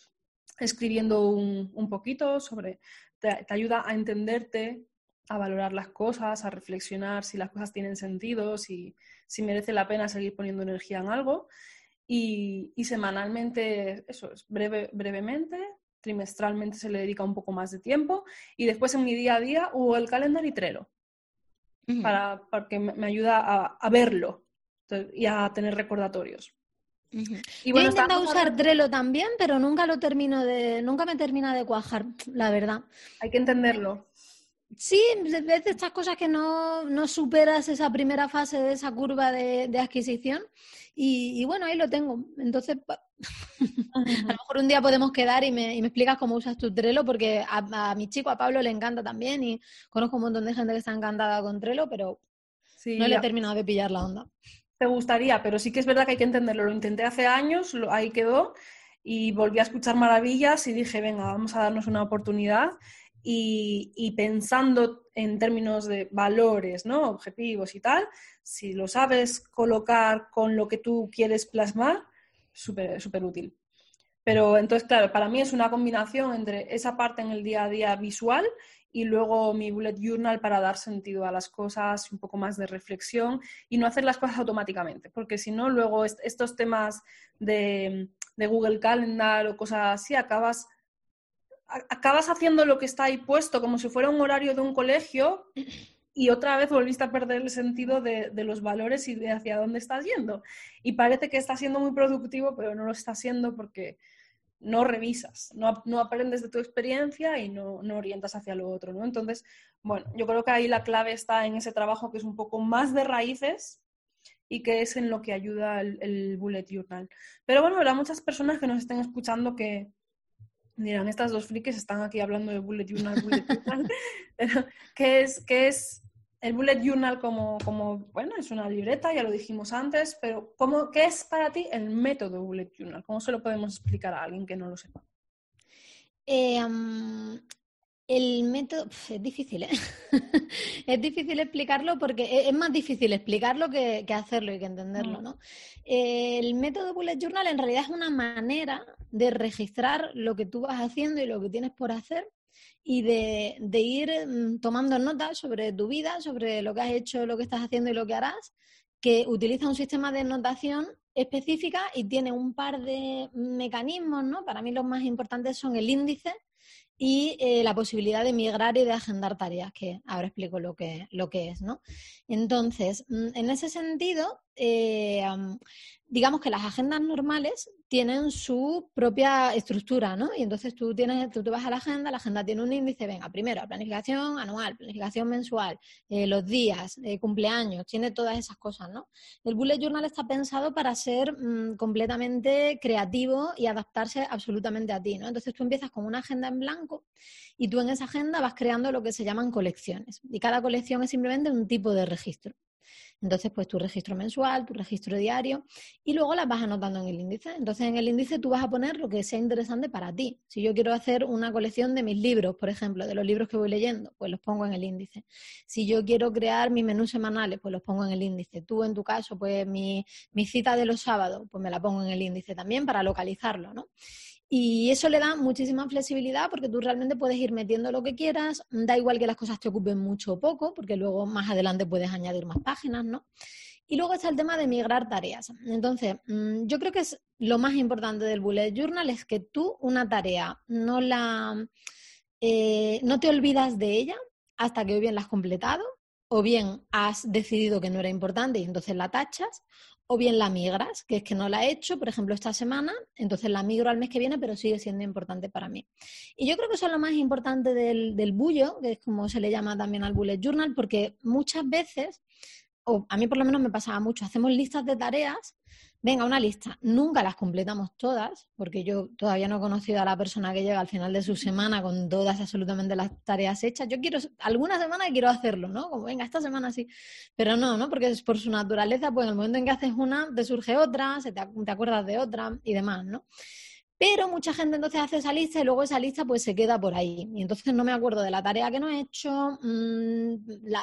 escribiendo un, poquito sobre, te, ayuda a entenderte, a valorar las cosas, a reflexionar si las cosas tienen sentido, si, si merece la pena seguir poniendo energía en algo. Y, semanalmente, eso es breve, brevemente, trimestralmente se le dedica un poco más de tiempo y después en mi día a día hubo el calendario y Trello, para, porque me, ayuda a, a verlo y a tener recordatorios. Y bueno, Yo he intentado usar Trello también, pero nunca lo termino de, nunca me termina de cuajar, la verdad. Hay que entenderlo. Sí, ves de estas cosas que no, no, superas esa primera fase de esa curva de, adquisición y, bueno, ahí lo tengo. Entonces, a lo mejor un día podemos quedar y me, y me explicas cómo usas tu Trello porque a, a, mi chico, a Pablo, le encanta también y conozco un montón de gente que está encantada con Trello, pero no le he terminado de pillar la onda te gustaría, pero sí que es verdad que hay que entenderlo. Lo intenté hace años, ahí quedó, y volví a escuchar maravillas y dije, venga, vamos a darnos una oportunidad. Y, pensando en términos de valores, ¿no? Objetivos y tal, si lo sabes colocar con lo que tú quieres plasmar, súper súper útil. Pero entonces, claro, para mí es una combinación entre esa parte en el día a día visual y luego mi bullet journal para dar sentido a las cosas, un poco más de reflexión y no hacer las cosas automáticamente, porque si no, luego estos temas de, Google Calendar o cosas así, acabas, acabas haciendo lo que está ahí puesto como si fuera un horario de un colegio y otra vez volviste a perder el sentido de, los valores y de hacia dónde estás yendo. Y parece que está siendo muy productivo, pero no lo está siendo porque no revisas, no, aprendes de tu experiencia y no, orientas hacia lo otro, ¿no? Entonces, bueno, yo creo que ahí la clave está en ese trabajo que es un poco más de raíces y que es en lo que ayuda el, bullet journal. Pero bueno, habrá muchas personas que nos estén escuchando que dirán, estas dos frikis están aquí hablando de bullet journal, bullet journal, pero ¿qué es, qué es el bullet journal como, como, bueno, es una libreta, ya lo dijimos antes, pero ¿cómo, ¿qué es para ti el método bullet journal? ¿Cómo se lo podemos explicar a alguien que no lo sepa? Eh, el método es difícil, ¿eh? es difícil explicarlo porque e, es más difícil explicarlo que, hacerlo y que entenderlo, mm. ¿no? El método Bullet Journal en realidad es una manera de registrar lo que tú vas haciendo y lo que tienes por hacer y de, de ir mm, tomando notas sobre tu vida, sobre lo que has hecho, lo que estás haciendo y lo que harás, que utiliza un sistema de notación específica y tiene un par de mecanismos, ¿no? Para mí los más importantes son el índice y eh, la posibilidad de migrar y de agendar tareas, que ahora explico lo que, lo que es, ¿no? Entonces, mm, en ese sentido, eh, digamos que las agendas normales tienen su propia estructura, ¿no? Y entonces tú tienes, tú te vas a la agenda, la agenda tiene un índice, venga, primero, planificación anual, planificación mensual, eh, los días, cumpleaños, tiene todas esas cosas, ¿no? El bullet journal está pensado para ser mm, completamente creativo y adaptarse absolutamente a ti, ¿no? Entonces tú empiezas con una agenda en blanco y tú en esa agenda vas creando lo que se llaman colecciones. Y cada colección es simplemente un tipo de registro. Entonces, pues tu registro mensual, tu registro diario, y luego las vas anotando en el índice. Entonces, en el índice tú vas a poner lo que sea interesante para ti. Si yo quiero hacer una colección de mis libros, por ejemplo, de los libros que voy leyendo, pues los pongo en el índice. Si yo quiero crear mis menús semanales, pues los pongo en el índice. Tú, en tu caso, pues mi, mi cita de los sábados, pues me la pongo en el índice también para localizarlo, ¿no? Y eso le da muchísima flexibilidad porque tú realmente puedes ir metiendo lo que quieras, da igual que las cosas te ocupen mucho o poco, porque luego más adelante puedes añadir más páginas, ¿no? Y luego está el tema de migrar tareas. Entonces, mm, yo creo que es lo más importante del bullet journal es que tú una tarea no la eh, no te olvidas de ella hasta que o bien la has completado, o bien has decidido que no era importante y entonces la tachas, o bien la migras, que es que no la he hecho, por ejemplo, esta semana, entonces la migro al mes que viene, pero sigue siendo importante para mí. Y yo creo que eso es lo más importante del, del bullo, que es como se le llama también al bullet journal, porque muchas veces, o a mí por lo menos me pasaba mucho, hacemos listas de tareas venga, una lista. Nunca las completamos todas, porque yo todavía no he conocido a la persona que llega al final de su semana con todas absolutamente las tareas hechas. Yo quiero, alguna semana quiero hacerlo, ¿no? Como, venga, esta semana sí. Pero no, ¿no? Porque es por su naturaleza, pues en el momento en que haces una, te surge otra, se te, te acuerdas de otra y demás, ¿no? Pero mucha gente entonces hace esa lista y luego esa lista pues se queda por ahí. Y entonces no me acuerdo de la tarea que no he hecho, mm,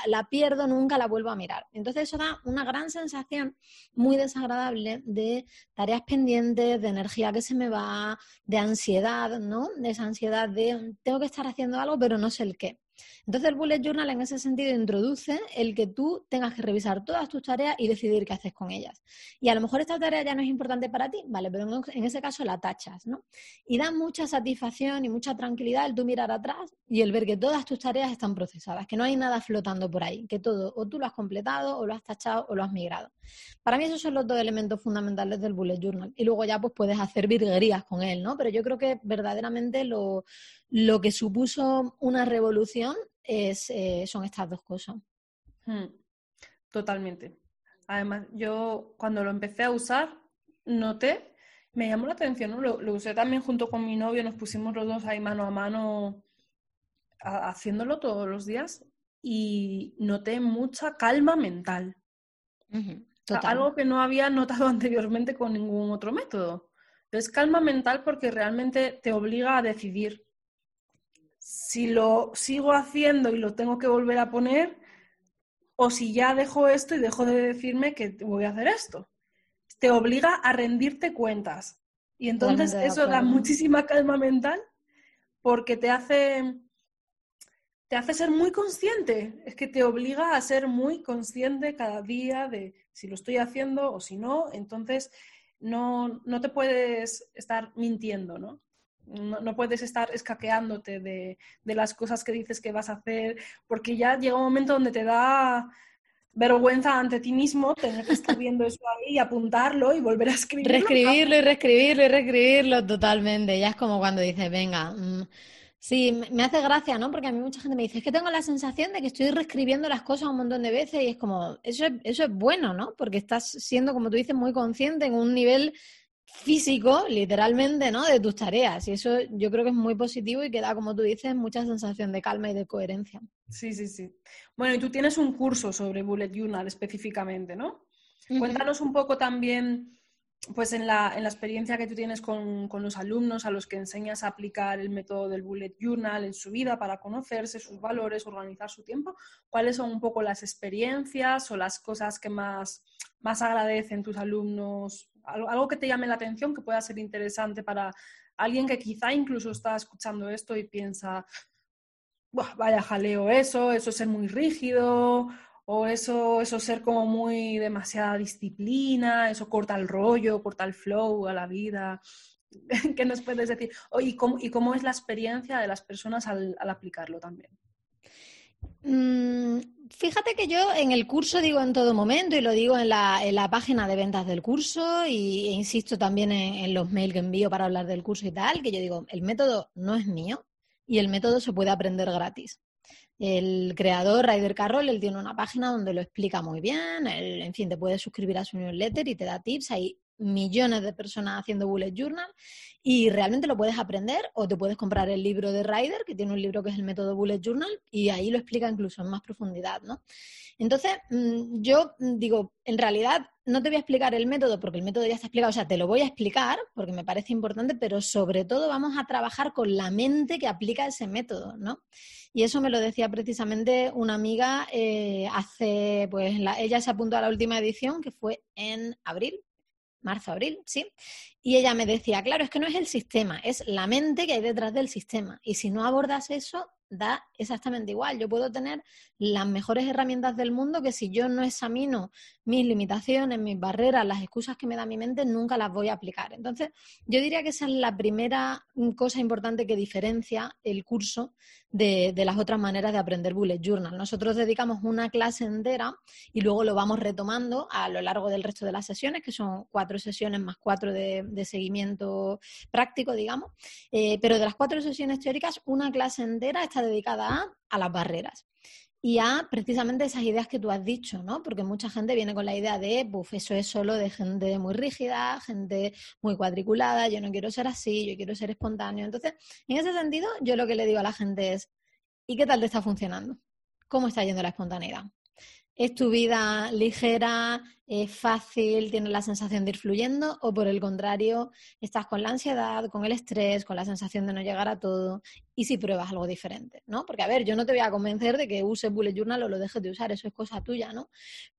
la, pierdo, nunca la vuelvo a mirar. Entonces eso da una gran sensación muy desagradable de tareas pendientes, de energía que se me va, de ansiedad, ¿no? De esa ansiedad de tengo que estar haciendo algo pero no sé el qué. Entonces el bullet journal en ese sentido introduce el que tú tengas que revisar todas tus tareas y decidir qué haces con ellas. Y a lo mejor esta tarea ya no es importante para ti, ¿vale? Pero en ese caso la tachas, ¿no? Y da mucha satisfacción y mucha tranquilidad el tú mirar atrás y el ver que todas tus tareas están procesadas, que no hay nada flotando por ahí, que todo o tú lo has completado o lo has tachado o lo has migrado. Para mí esos son los dos elementos fundamentales del bullet journal. Y luego ya pues puedes hacer virguerías con él, ¿no? Pero yo creo que verdaderamente lo, lo que supuso una revolución es, eh, son estas dos cosas. Hmm. Totalmente. Además, yo cuando lo empecé a usar, noté, me llamó la atención, ¿no? lo, usé también junto con mi novio, nos pusimos los dos ahí mano a mano haciéndolo todos los días y noté mucha calma mental. algo que no había notado anteriormente con ningún otro método. Es calma mental porque realmente te obliga a decidir si lo sigo haciendo y lo tengo que volver a poner, o si ya dejo esto y dejo de decirme que voy a hacer esto. Te obliga a rendirte cuentas. Y entonces eso da muchísima calma mental porque te hace, te hace ser muy consciente. Es que te obliga a ser muy consciente cada día de si lo estoy haciendo o si no. Entonces no, no te puedes estar mintiendo, ¿no? No, puedes estar escaqueándote de, las cosas que dices que vas a hacer, porque ya llega un momento donde te da vergüenza ante ti mismo tener que estar viendo eso ahí y apuntarlo y volver a escribirlo. Reescribirlo y reescribirlo y reescribirlo totalmente. Ya es como cuando dices, venga, mm, sí, me hace gracia, ¿no? Porque a mí mucha gente me dice, es que tengo la sensación de que estoy reescribiendo las cosas un montón de veces y es como, eso eso es bueno, ¿no? Porque estás siendo, como tú dices, muy consciente en un nivel físico, literalmente, ¿no? De tus tareas. Y eso yo creo que es muy positivo y que da, como tú dices, mucha sensación de calma y de coherencia. Sí, sí, sí. Bueno, y tú tienes un curso sobre Bullet Journal específicamente, ¿no? Cuéntanos un poco también, pues en la, en la experiencia que tú tienes con, con, los alumnos a los que enseñas a aplicar el método del Bullet Journal en su vida para conocerse, sus valores, organizar su tiempo, ¿cuáles son un poco las experiencias o las cosas que más, más agradecen tus alumnos algo que te llame la atención, que pueda ser interesante para alguien que quizá incluso está escuchando esto y piensa, vaya jaleo eso, eso es ser muy rígido, o eso, eso ser como muy demasiada disciplina, eso corta el rollo, corta el flow a la vida. ¿Qué nos puedes decir? ¿y, cómo, ¿Y cómo es la experiencia de las personas al, aplicarlo también? Mm, Fíjate que yo en el curso digo en todo momento y lo digo en la, en la página de ventas del curso y, e insisto también en, los mails que envío para hablar del curso y tal, que yo digo, el método no es mío y el método se puede aprender gratis. El creador, Ryder Carroll, él tiene una página donde lo explica muy bien, en fin, te puedes suscribir a su newsletter y te da tips, ahí millones de personas haciendo bullet journal y realmente lo puedes aprender o te puedes comprar el libro de Ryder, que tiene un libro que es el método bullet journal y ahí lo explica incluso en más profundidad, ¿no? Entonces, mm, yo digo, en realidad no te voy a explicar el método porque el método ya está explicado, o sea, te lo voy a explicar porque me parece importante, pero sobre todo vamos a trabajar con la mente que aplica ese método, ¿no? Y eso me lo decía precisamente una amiga eh, hace, pues ella se apuntó a la última edición que fue en abril, marzo, abril, sí. Y ella me decía, claro, es que no es el sistema, es la mente que hay detrás del sistema. Y si no abordas eso, da exactamente igual. Yo puedo tener las mejores herramientas del mundo que si yo no examino mis limitaciones, mis barreras, las excusas que me da mi mente, nunca las voy a aplicar. Entonces, yo diría que esa es la primera cosa importante que diferencia el curso de, las otras maneras de aprender Bullet Journal. Nosotros dedicamos una clase entera y luego lo vamos retomando a lo largo del resto de las sesiones, que son cuatro sesiones más cuatro de, seguimiento práctico, digamos. Eh, pero de las cuatro sesiones teóricas, una clase entera está dedicada a, las barreras y a precisamente esas ideas que tú has dicho, ¿no? Porque mucha gente viene con la idea de, eso es solo de gente muy rígida, gente muy cuadriculada, yo no quiero ser así, yo quiero ser espontáneo. Entonces, en ese sentido, yo lo que le digo a la gente es, ¿y qué tal te está funcionando? ¿Cómo está yendo la espontaneidad? ¿Es tu vida ligera, es fácil, tienes la sensación de ir fluyendo o por el contrario, estás con la ansiedad, con el estrés, con la sensación de no llegar a todo y si pruebas algo diferente, ¿no? Porque a ver, yo no te voy a convencer de que uses Bullet Journal o lo dejes de usar, eso es cosa tuya, ¿no?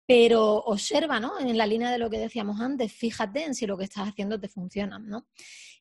Pero observa, ¿no? En la línea de lo que decíamos antes, fíjate en si lo que estás haciendo te funciona, ¿no?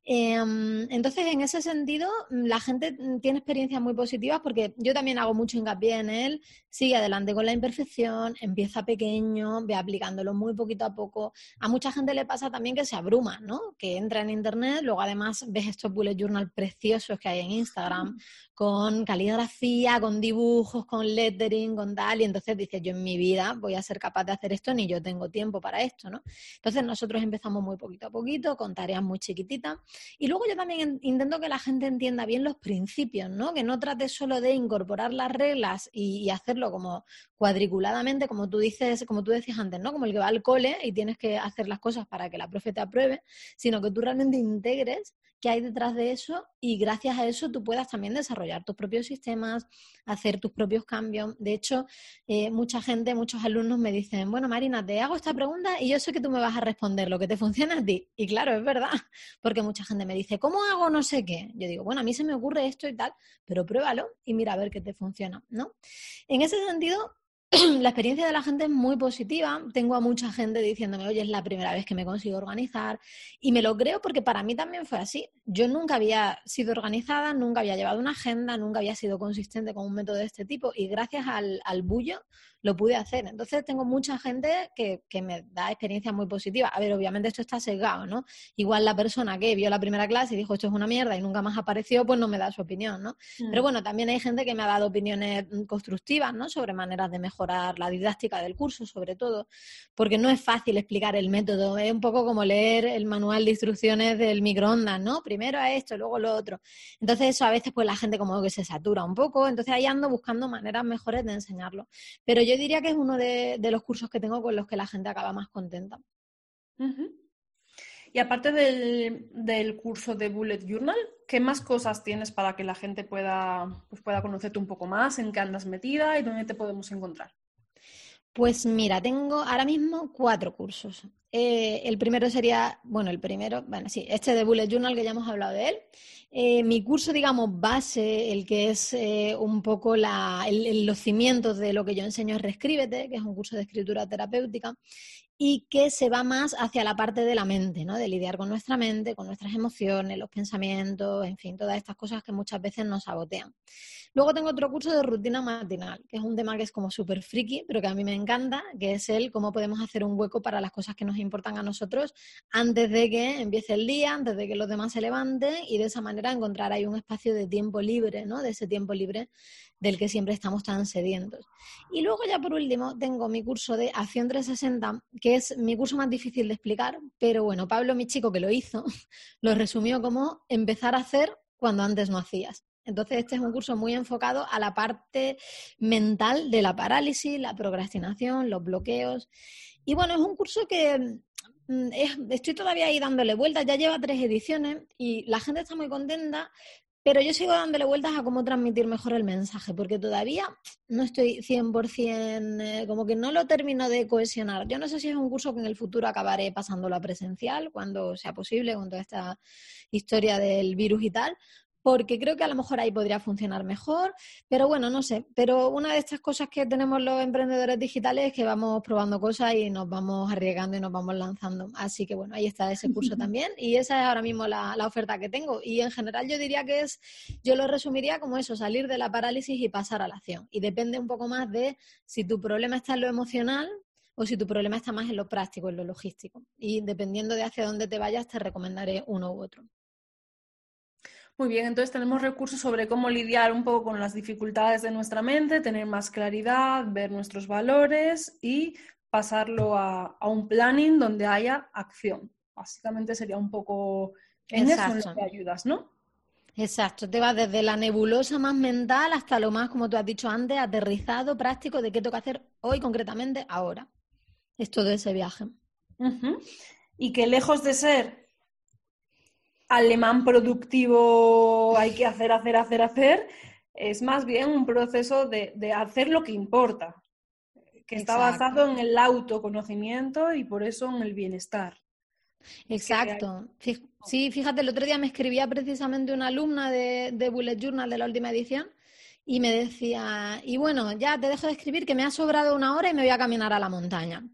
Em, entonces, en ese sentido, la gente tiene experiencias muy positivas porque yo también hago mucho hincapié en él, sigue adelante con la imperfección, empieza pequeño, ve aplicándolo muy poquito a poco. A mucha gente le pasa también que se abruma, ¿no? Que entra en internet, luego además ves estos bullet journal preciosos que hay en Instagram, con caligrafía, con dibujos, con lettering, con tal, y entonces dices, yo en mi vida voy a ser capaz de hacer esto, ni yo tengo tiempo para esto, ¿no? Entonces nosotros empezamos muy poquito a poquito, con tareas muy chiquititas, y luego yo también intento que la gente entienda bien los principios, ¿no? Que no trate solo de incorporar las reglas y, hacerlo como cuadriculadamente, como tú dices, como tú decías antes, ¿no? Como el que va al cole y tienes que hacer las cosas para que la profe te apruebe, sino que tú realmente integres qué hay detrás de eso y gracias a eso tú puedas también desarrollar tus propios sistemas, hacer tus propios cambios. De hecho, eh, mucha gente, muchos alumnos me dicen, bueno, Marina, te hago esta pregunta y yo sé que tú me vas a responder lo que te funciona a ti. Y claro, es verdad, porque mucha gente me dice, ¿cómo hago no sé qué? Yo digo, bueno, a mí se me ocurre esto y tal, pero pruébalo y mira a ver qué te funciona, ¿no? En ese sentido, la experiencia de la gente es muy positiva. Tengo a mucha gente diciéndome, oye, es la primera vez que me consigo organizar. Y me lo creo porque para mí también fue así. Yo nunca había sido organizada, nunca había llevado una agenda, nunca había sido consistente con un método de este tipo. Y gracias al, al bullo lo pude hacer. Entonces tengo mucha gente que, me da experiencias muy positivas. A ver, obviamente esto está sesgado, ¿no? Igual la persona que vio la primera clase y dijo esto es una mierda y nunca más apareció, pues no me da su opinión, ¿no? Mm. Pero bueno, también hay gente que me ha dado opiniones mm, constructivas, ¿no? Sobre maneras de mejorar la didáctica del curso, sobre todo, porque no es fácil explicar el método. Es un poco como leer el manual de instrucciones del microondas, ¿no? Primero a esto, luego lo otro. Entonces eso a veces pues la gente como que se satura un poco, entonces ahí ando buscando maneras mejores de enseñarlo. Pero yo yo diría que es uno de, los cursos que tengo con los que la gente acaba más contenta. Y aparte del, curso de Bullet Journal, ¿qué más cosas tienes para que la gente pueda, pues pueda conocerte un poco más, en qué andas metida y dónde te podemos encontrar? Pues mira, tengo ahora mismo cuatro cursos. Eh, el primero sería, bueno, el primero, bueno, sí, este de Bullet Journal que ya hemos hablado de él. Eh, mi curso, digamos, base, el que es eh, un poco los cimientos de lo que yo enseño es Reescríbete, que es un curso de escritura terapéutica y que se va más hacia la parte de la mente, ¿no? De lidiar con nuestra mente, con nuestras emociones, los pensamientos, en fin, todas estas cosas que muchas veces nos sabotean. Luego tengo otro curso de rutina matinal, que es un tema que es como súper friki, pero que a mí me encanta, que es el cómo podemos hacer un hueco para las cosas que nos importan a nosotros antes de que empiece el día, antes de que los demás se levanten y de esa manera encontrar ahí un espacio de tiempo libre, ¿no? De ese tiempo libre del que siempre estamos tan sedientos. Y luego ya por último tengo mi curso de Acción 360, que es mi curso más difícil de explicar, pero bueno, Pablo, mi chico que lo hizo, lo resumió como empezar a hacer cuando antes no hacías. Entonces, este es un curso muy enfocado a la parte mental de la parálisis, la procrastinación, los bloqueos. Y bueno, es un curso que mm, estoy todavía ahí dándole vueltas, ya lleva tres ediciones y la gente está muy contenta, pero yo sigo dándole vueltas a cómo transmitir mejor el mensaje, porque todavía no estoy 100%, eh, como que no lo termino de cohesionar. Yo no sé si es un curso que en el futuro acabaré pasándolo a presencial, cuando sea posible, con toda esta historia del virus y tal, porque creo que a lo mejor ahí podría funcionar mejor, pero bueno, no sé. Pero una de estas cosas que tenemos los emprendedores digitales es que vamos probando cosas y nos vamos arriesgando y nos vamos lanzando. Así que bueno, ahí está ese curso también y esa es ahora mismo la, la oferta que tengo. Y en general yo diría que es, yo lo resumiría como eso, salir de la parálisis y pasar a la acción. Y depende un poco más de si tu problema está en lo emocional, o si tu problema está más en lo práctico, en lo logístico. Y dependiendo de hacia dónde te vayas, te recomendaré uno u otro. Muy bien, entonces tenemos recursos sobre cómo lidiar un poco con las dificultades de nuestra mente, tener más claridad, ver nuestros valores y pasarlo a, un planning donde haya acción. Básicamente sería un poco en eso en lo que ayudas, ¿no? Exacto, te vas desde la nebulosa más mental hasta lo más, como tú has dicho antes, aterrizado, práctico, de qué toca hacer hoy concretamente, ahora. Es todo ese viaje. Y que lejos de ser alemán productivo, hay que hacer, hacer, hacer, hacer, es más bien un proceso de, hacer lo que importa, que está basado en el autoconocimiento y por eso en el bienestar. Exacto. Sí, fíjate, el otro día me escribía precisamente una alumna de, de Bullet Journal de la última edición y me decía, y bueno, ya te dejo de escribir que me ha sobrado una hora y me voy a caminar a la montaña.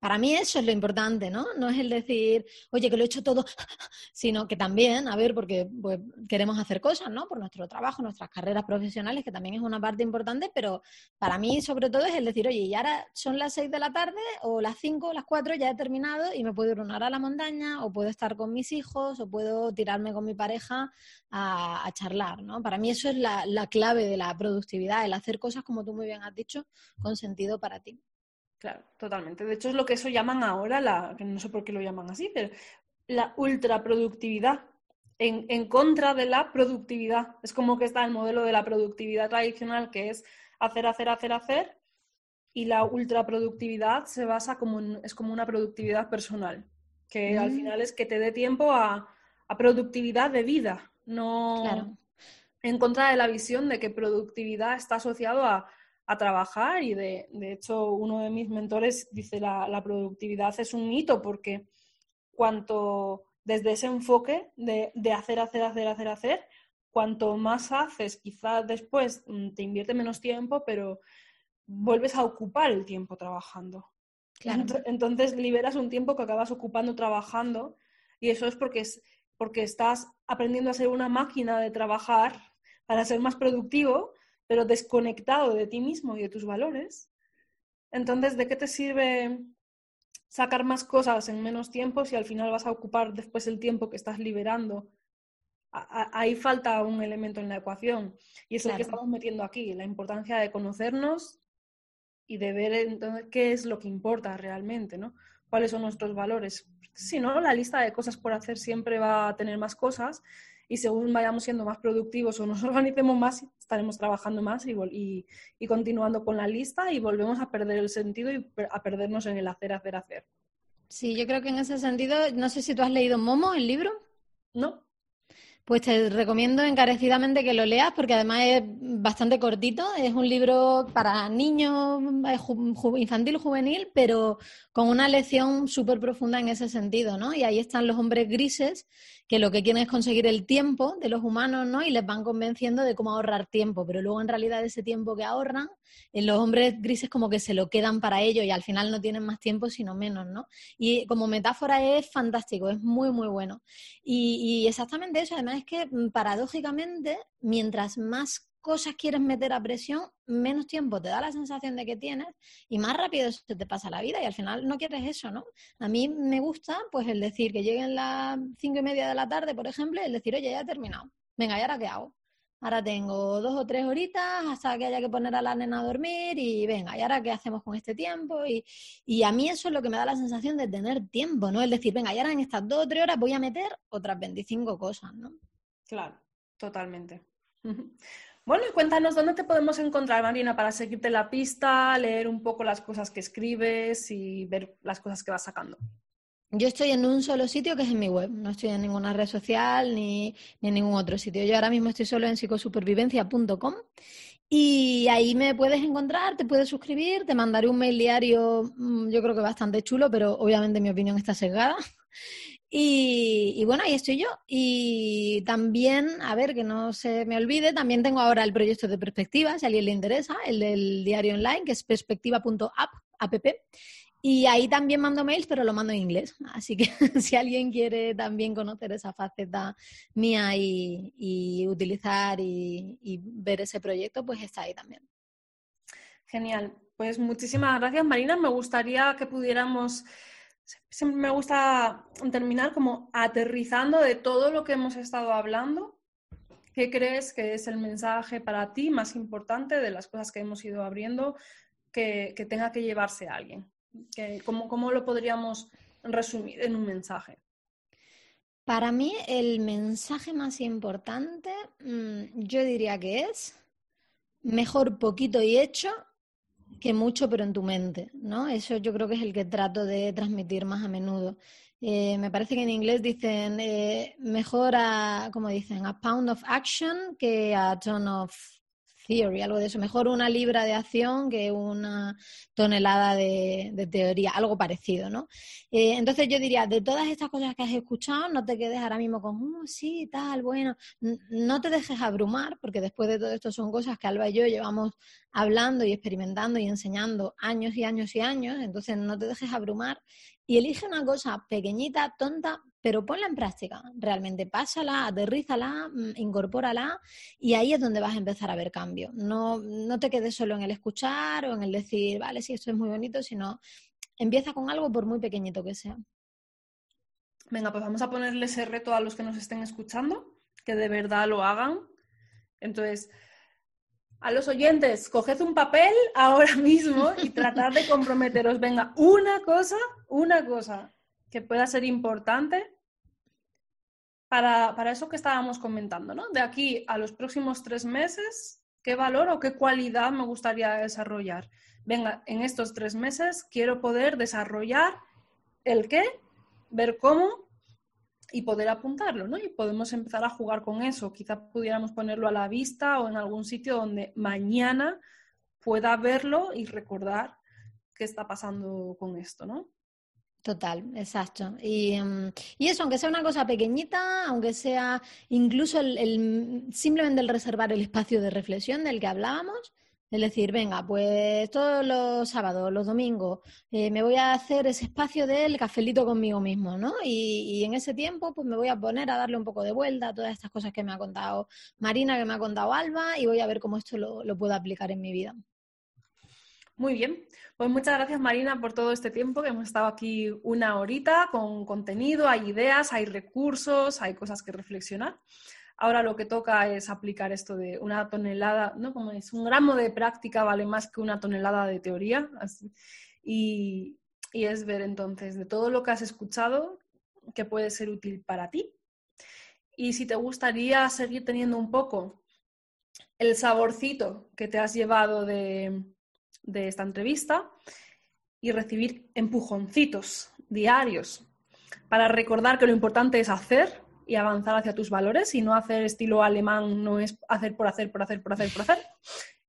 Para mí eso es lo importante, ¿no? No es el decir, oye, que lo he hecho todo, sino que también, a ver, porque pues, queremos hacer cosas, ¿no? Por nuestro trabajo, nuestras carreras profesionales, que también es una parte importante, pero para mí sobre todo es el decir, oye, y ahora son las seis de la tarde o las cinco las cuatro, ya he terminado y me puedo ir a la montaña o puedo estar con mis hijos o puedo tirarme con mi pareja a, charlar, ¿no? Para mí eso es la clave de la productividad, el hacer cosas, como tú muy bien has dicho, con sentido para ti. Claro, totalmente. De hecho, es lo que eso llaman ahora, la, que no sé por qué lo llaman así, pero la ultraproductividad, en, en contra de la productividad. Es como que está el modelo de la productividad tradicional, que es hacer, hacer, hacer, hacer, y la ultraproductividad se basa como es como una productividad personal, que al mm. final es que te dé tiempo a, a productividad de vida, no en contra de la visión de que productividad está asociado a a trabajar y de, hecho uno de mis mentores dice la, la productividad es un hito porque cuanto desde ese enfoque de, de, hacer, hacer, hacer, hacer, hacer, cuanto más haces, quizás después mm, te invierte menos tiempo, pero vuelves a ocupar el tiempo trabajando. Entonces liberas un tiempo que acabas ocupando trabajando y eso es porque, es porque estás aprendiendo a ser una máquina de trabajar para ser más productivo pero desconectado de ti mismo y de tus valores, entonces, ¿de qué te sirve sacar más cosas en menos tiempo si al final vas a ocupar después el tiempo que estás liberando? Ahí falta un elemento en la ecuación y es el que estamos metiendo aquí, la importancia de conocernos y de ver entonces qué es lo que importa realmente, ¿no? ¿Cuáles son nuestros valores? Si no, la lista de cosas por hacer siempre va a tener más cosas y según vayamos siendo más productivos o nos organicemos más, estaremos trabajando más y, y, continuando con la lista y volvemos a perder el sentido y a perdernos en el hacer, hacer, hacer. Sí, yo creo que en ese sentido, no sé si tú has leído Momo, el libro. No. Pues te recomiendo encarecidamente que lo leas porque además es bastante cortito. Es un libro para niños, infantil, juvenil, pero con una lección súper profunda en ese sentido, ¿no? Y ahí están los hombres grises que lo que quieren es conseguir el tiempo de los humanos, ¿no? Y les van convenciendo de cómo ahorrar tiempo, pero luego en realidad ese tiempo que ahorran, en los hombres grises como que se lo quedan para ellos y al final no tienen más tiempo sino menos, ¿no? Y como metáfora es fantástico, es muy, muy bueno. Y, y exactamente eso, además es que mm, paradójicamente, mientras más cosas quieres meter a presión, menos tiempo te da la sensación de que tienes y más rápido se te pasa la vida y al final no quieres eso, ¿no? A mí me gusta pues el decir que lleguen las cinco y media de la tarde, por ejemplo, y el decir, oye, ya he terminado. Venga, ¿y ahora qué hago? Ahora tengo dos o tres horitas hasta que haya que poner a la nena a dormir y venga, ¿y ahora qué hacemos con este tiempo? Y, y a mí eso es lo que me da la sensación de tener tiempo, ¿no? El decir, venga, y ahora en estas dos o tres horas voy a meter otras 25 cosas, ¿no? Claro, totalmente. Bueno, y cuéntanos dónde te podemos encontrar, Marina, para seguirte la pista, leer un poco las cosas que escribes y ver las cosas que vas sacando. Yo estoy en un solo sitio que es en mi web, no estoy en ninguna red social ni, en ningún otro sitio. Yo ahora mismo estoy solo en psicosupervivencia.com y ahí me puedes encontrar, te puedes suscribir, te mandaré un mail diario, mm, yo creo que bastante chulo, pero obviamente mi opinión está sesgada. Y, bueno, ahí estoy yo. Y también, a ver, que no se me olvide, también tengo ahora el proyecto de perspectiva, si a alguien le interesa, el del diario online, que es perspectiva.app, app. Y ahí también mando mails, pero lo mando en inglés. Así que si alguien quiere también conocer esa faceta mía y, utilizar y, y ver ese proyecto, pues está ahí también. Genial. Pues muchísimas gracias, Marina. Me gustaría que pudiéramos siempre me gusta terminar como aterrizando de todo lo que hemos estado hablando. ¿Qué crees que es el mensaje para ti más importante de las cosas que hemos ido abriendo que, tenga que llevarse a alguien? ¿cómo, ¿Cómo lo podríamos resumir en un mensaje? Para mí el mensaje más importante mm, yo diría que es mejor poquito y hecho que mucho, pero en tu mente, ¿no? Eso yo creo que es el que trato de transmitir más a menudo. Eh, me parece que en inglés dicen eh, mejor a, como dicen, a pound of action que a ton of theory, algo de eso. Mejor una libra de acción que una tonelada de, teoría, algo parecido, ¿no? Eh, entonces yo diría, de todas estas cosas que has escuchado, no te quedes ahora mismo con, oh, sí, tal, bueno, no te dejes abrumar, porque después de todo esto son cosas que Alba y yo llevamos hablando y experimentando y enseñando años y años y años, entonces no te dejes abrumar y elige una cosa pequeñita, tonta, pero ponla en práctica, realmente pásala, aterrízala, mm, incorpórala y ahí es donde vas a empezar a ver cambio. No, no te quedes solo en el escuchar o en el decir, vale, sí, esto es muy bonito, sino empieza con algo por muy pequeñito que sea. Venga, pues vamos a ponerle ese reto a los que nos estén escuchando, que de verdad lo hagan. Entonces, a los oyentes, coged un papel ahora mismo y tratad de comprometeros. Venga, una cosa, una cosa que pueda ser importante para, para, eso que estábamos comentando, ¿no? De aquí a los próximos tres meses, ¿qué valor o qué cualidad me gustaría desarrollar? Venga, en estos tres meses quiero poder desarrollar el qué, ver cómo y poder apuntarlo, ¿no? Y podemos empezar a jugar con eso. Quizá pudiéramos ponerlo a la vista o en algún sitio donde mañana pueda verlo y recordar qué está pasando con esto, ¿no? Total, exacto. Y, mm, eso, aunque sea una cosa pequeñita, aunque sea incluso el, simplemente el reservar el espacio de reflexión del que hablábamos, es decir, venga, pues todos los sábados, los domingos, eh, me voy a hacer ese espacio del cafelito conmigo mismo, ¿no? Y, en ese tiempo, pues me voy a poner a darle un poco de vuelta a todas estas cosas que me ha contado Marina, que me ha contado Alba, y voy a ver cómo esto lo, lo puedo aplicar en mi vida. Muy bien, pues muchas gracias Marina por todo este tiempo que hemos estado aquí una horita con contenido, hay ideas, hay recursos, hay cosas que reflexionar. Ahora lo que toca es aplicar esto de una tonelada, ¿no? Como es un gramo de práctica vale más que una tonelada de teoría. Y, y es ver entonces de todo lo que has escuchado que puede ser útil para ti. Y si te gustaría seguir teniendo un poco el saborcito que te has llevado de, de esta entrevista y recibir empujoncitos diarios para recordar que lo importante es hacer y avanzar hacia tus valores y no hacer estilo alemán, no es hacer por hacer, por hacer, por hacer, por hacer.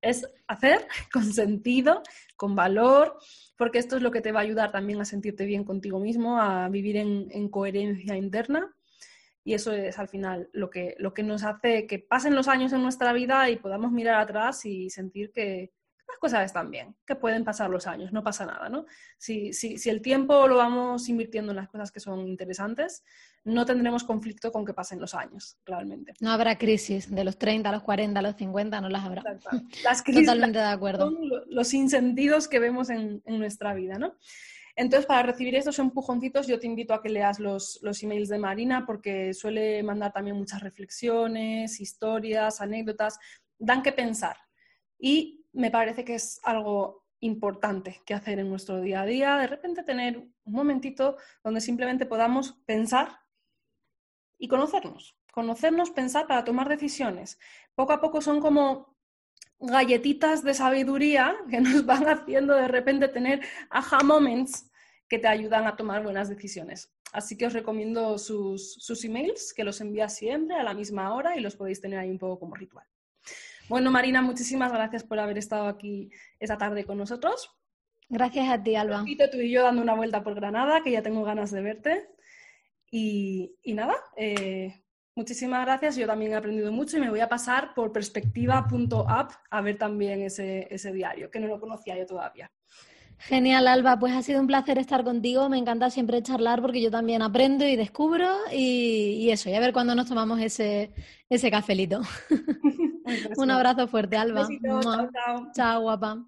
Es hacer con sentido, con valor, porque esto es lo que te va a ayudar también a sentirte bien contigo mismo, a vivir en, coherencia interna. Y eso es al final lo que, lo que nos hace que pasen los años en nuestra vida y podamos mirar atrás y sentir que, las cosas están bien, que pueden pasar los años, no pasa nada, ¿no? Si, si, si, el tiempo lo vamos invirtiendo en las cosas que son interesantes, no tendremos conflicto con que pasen los años, realmente. No habrá crisis de los 30 a los 40 a los 50, no las habrá. Las crisis Totalmente de acuerdo. son los insentidos que vemos en, en nuestra vida, ¿no? Entonces, para recibir estos empujoncitos, yo te invito a que leas los, los, emails de Marina porque suele mandar también muchas reflexiones, historias, anécdotas, dan que pensar. Y me parece que es algo importante que hacer en nuestro día a día, de repente tener un momentito donde simplemente podamos pensar y conocernos, conocernos, pensar para tomar decisiones. Poco a poco son como galletitas de sabiduría que nos van haciendo de repente tener aha moments que te ayudan a tomar buenas decisiones. Así que os recomiendo sus, sus emails, que los envía siempre a la misma hora y los podéis tener ahí un poco como ritual. Bueno, Marina, muchísimas gracias por haber estado aquí esta tarde con nosotros. Gracias a ti, Alba. tú y yo dando una vuelta por Granada, que ya tengo ganas de verte. Y, nada, eh, muchísimas gracias. Yo también he aprendido mucho y me voy a pasar por perspectiva.app a ver también ese, ese diario, que no lo conocía yo todavía. Genial, Alba. Pues ha sido un placer estar contigo. Me encanta siempre charlar porque yo también aprendo y descubro y, eso, y a ver cuándo nos tomamos ese, ese cafelito. Un abrazo fuerte, Alba. chao, chao. Chao, guapa.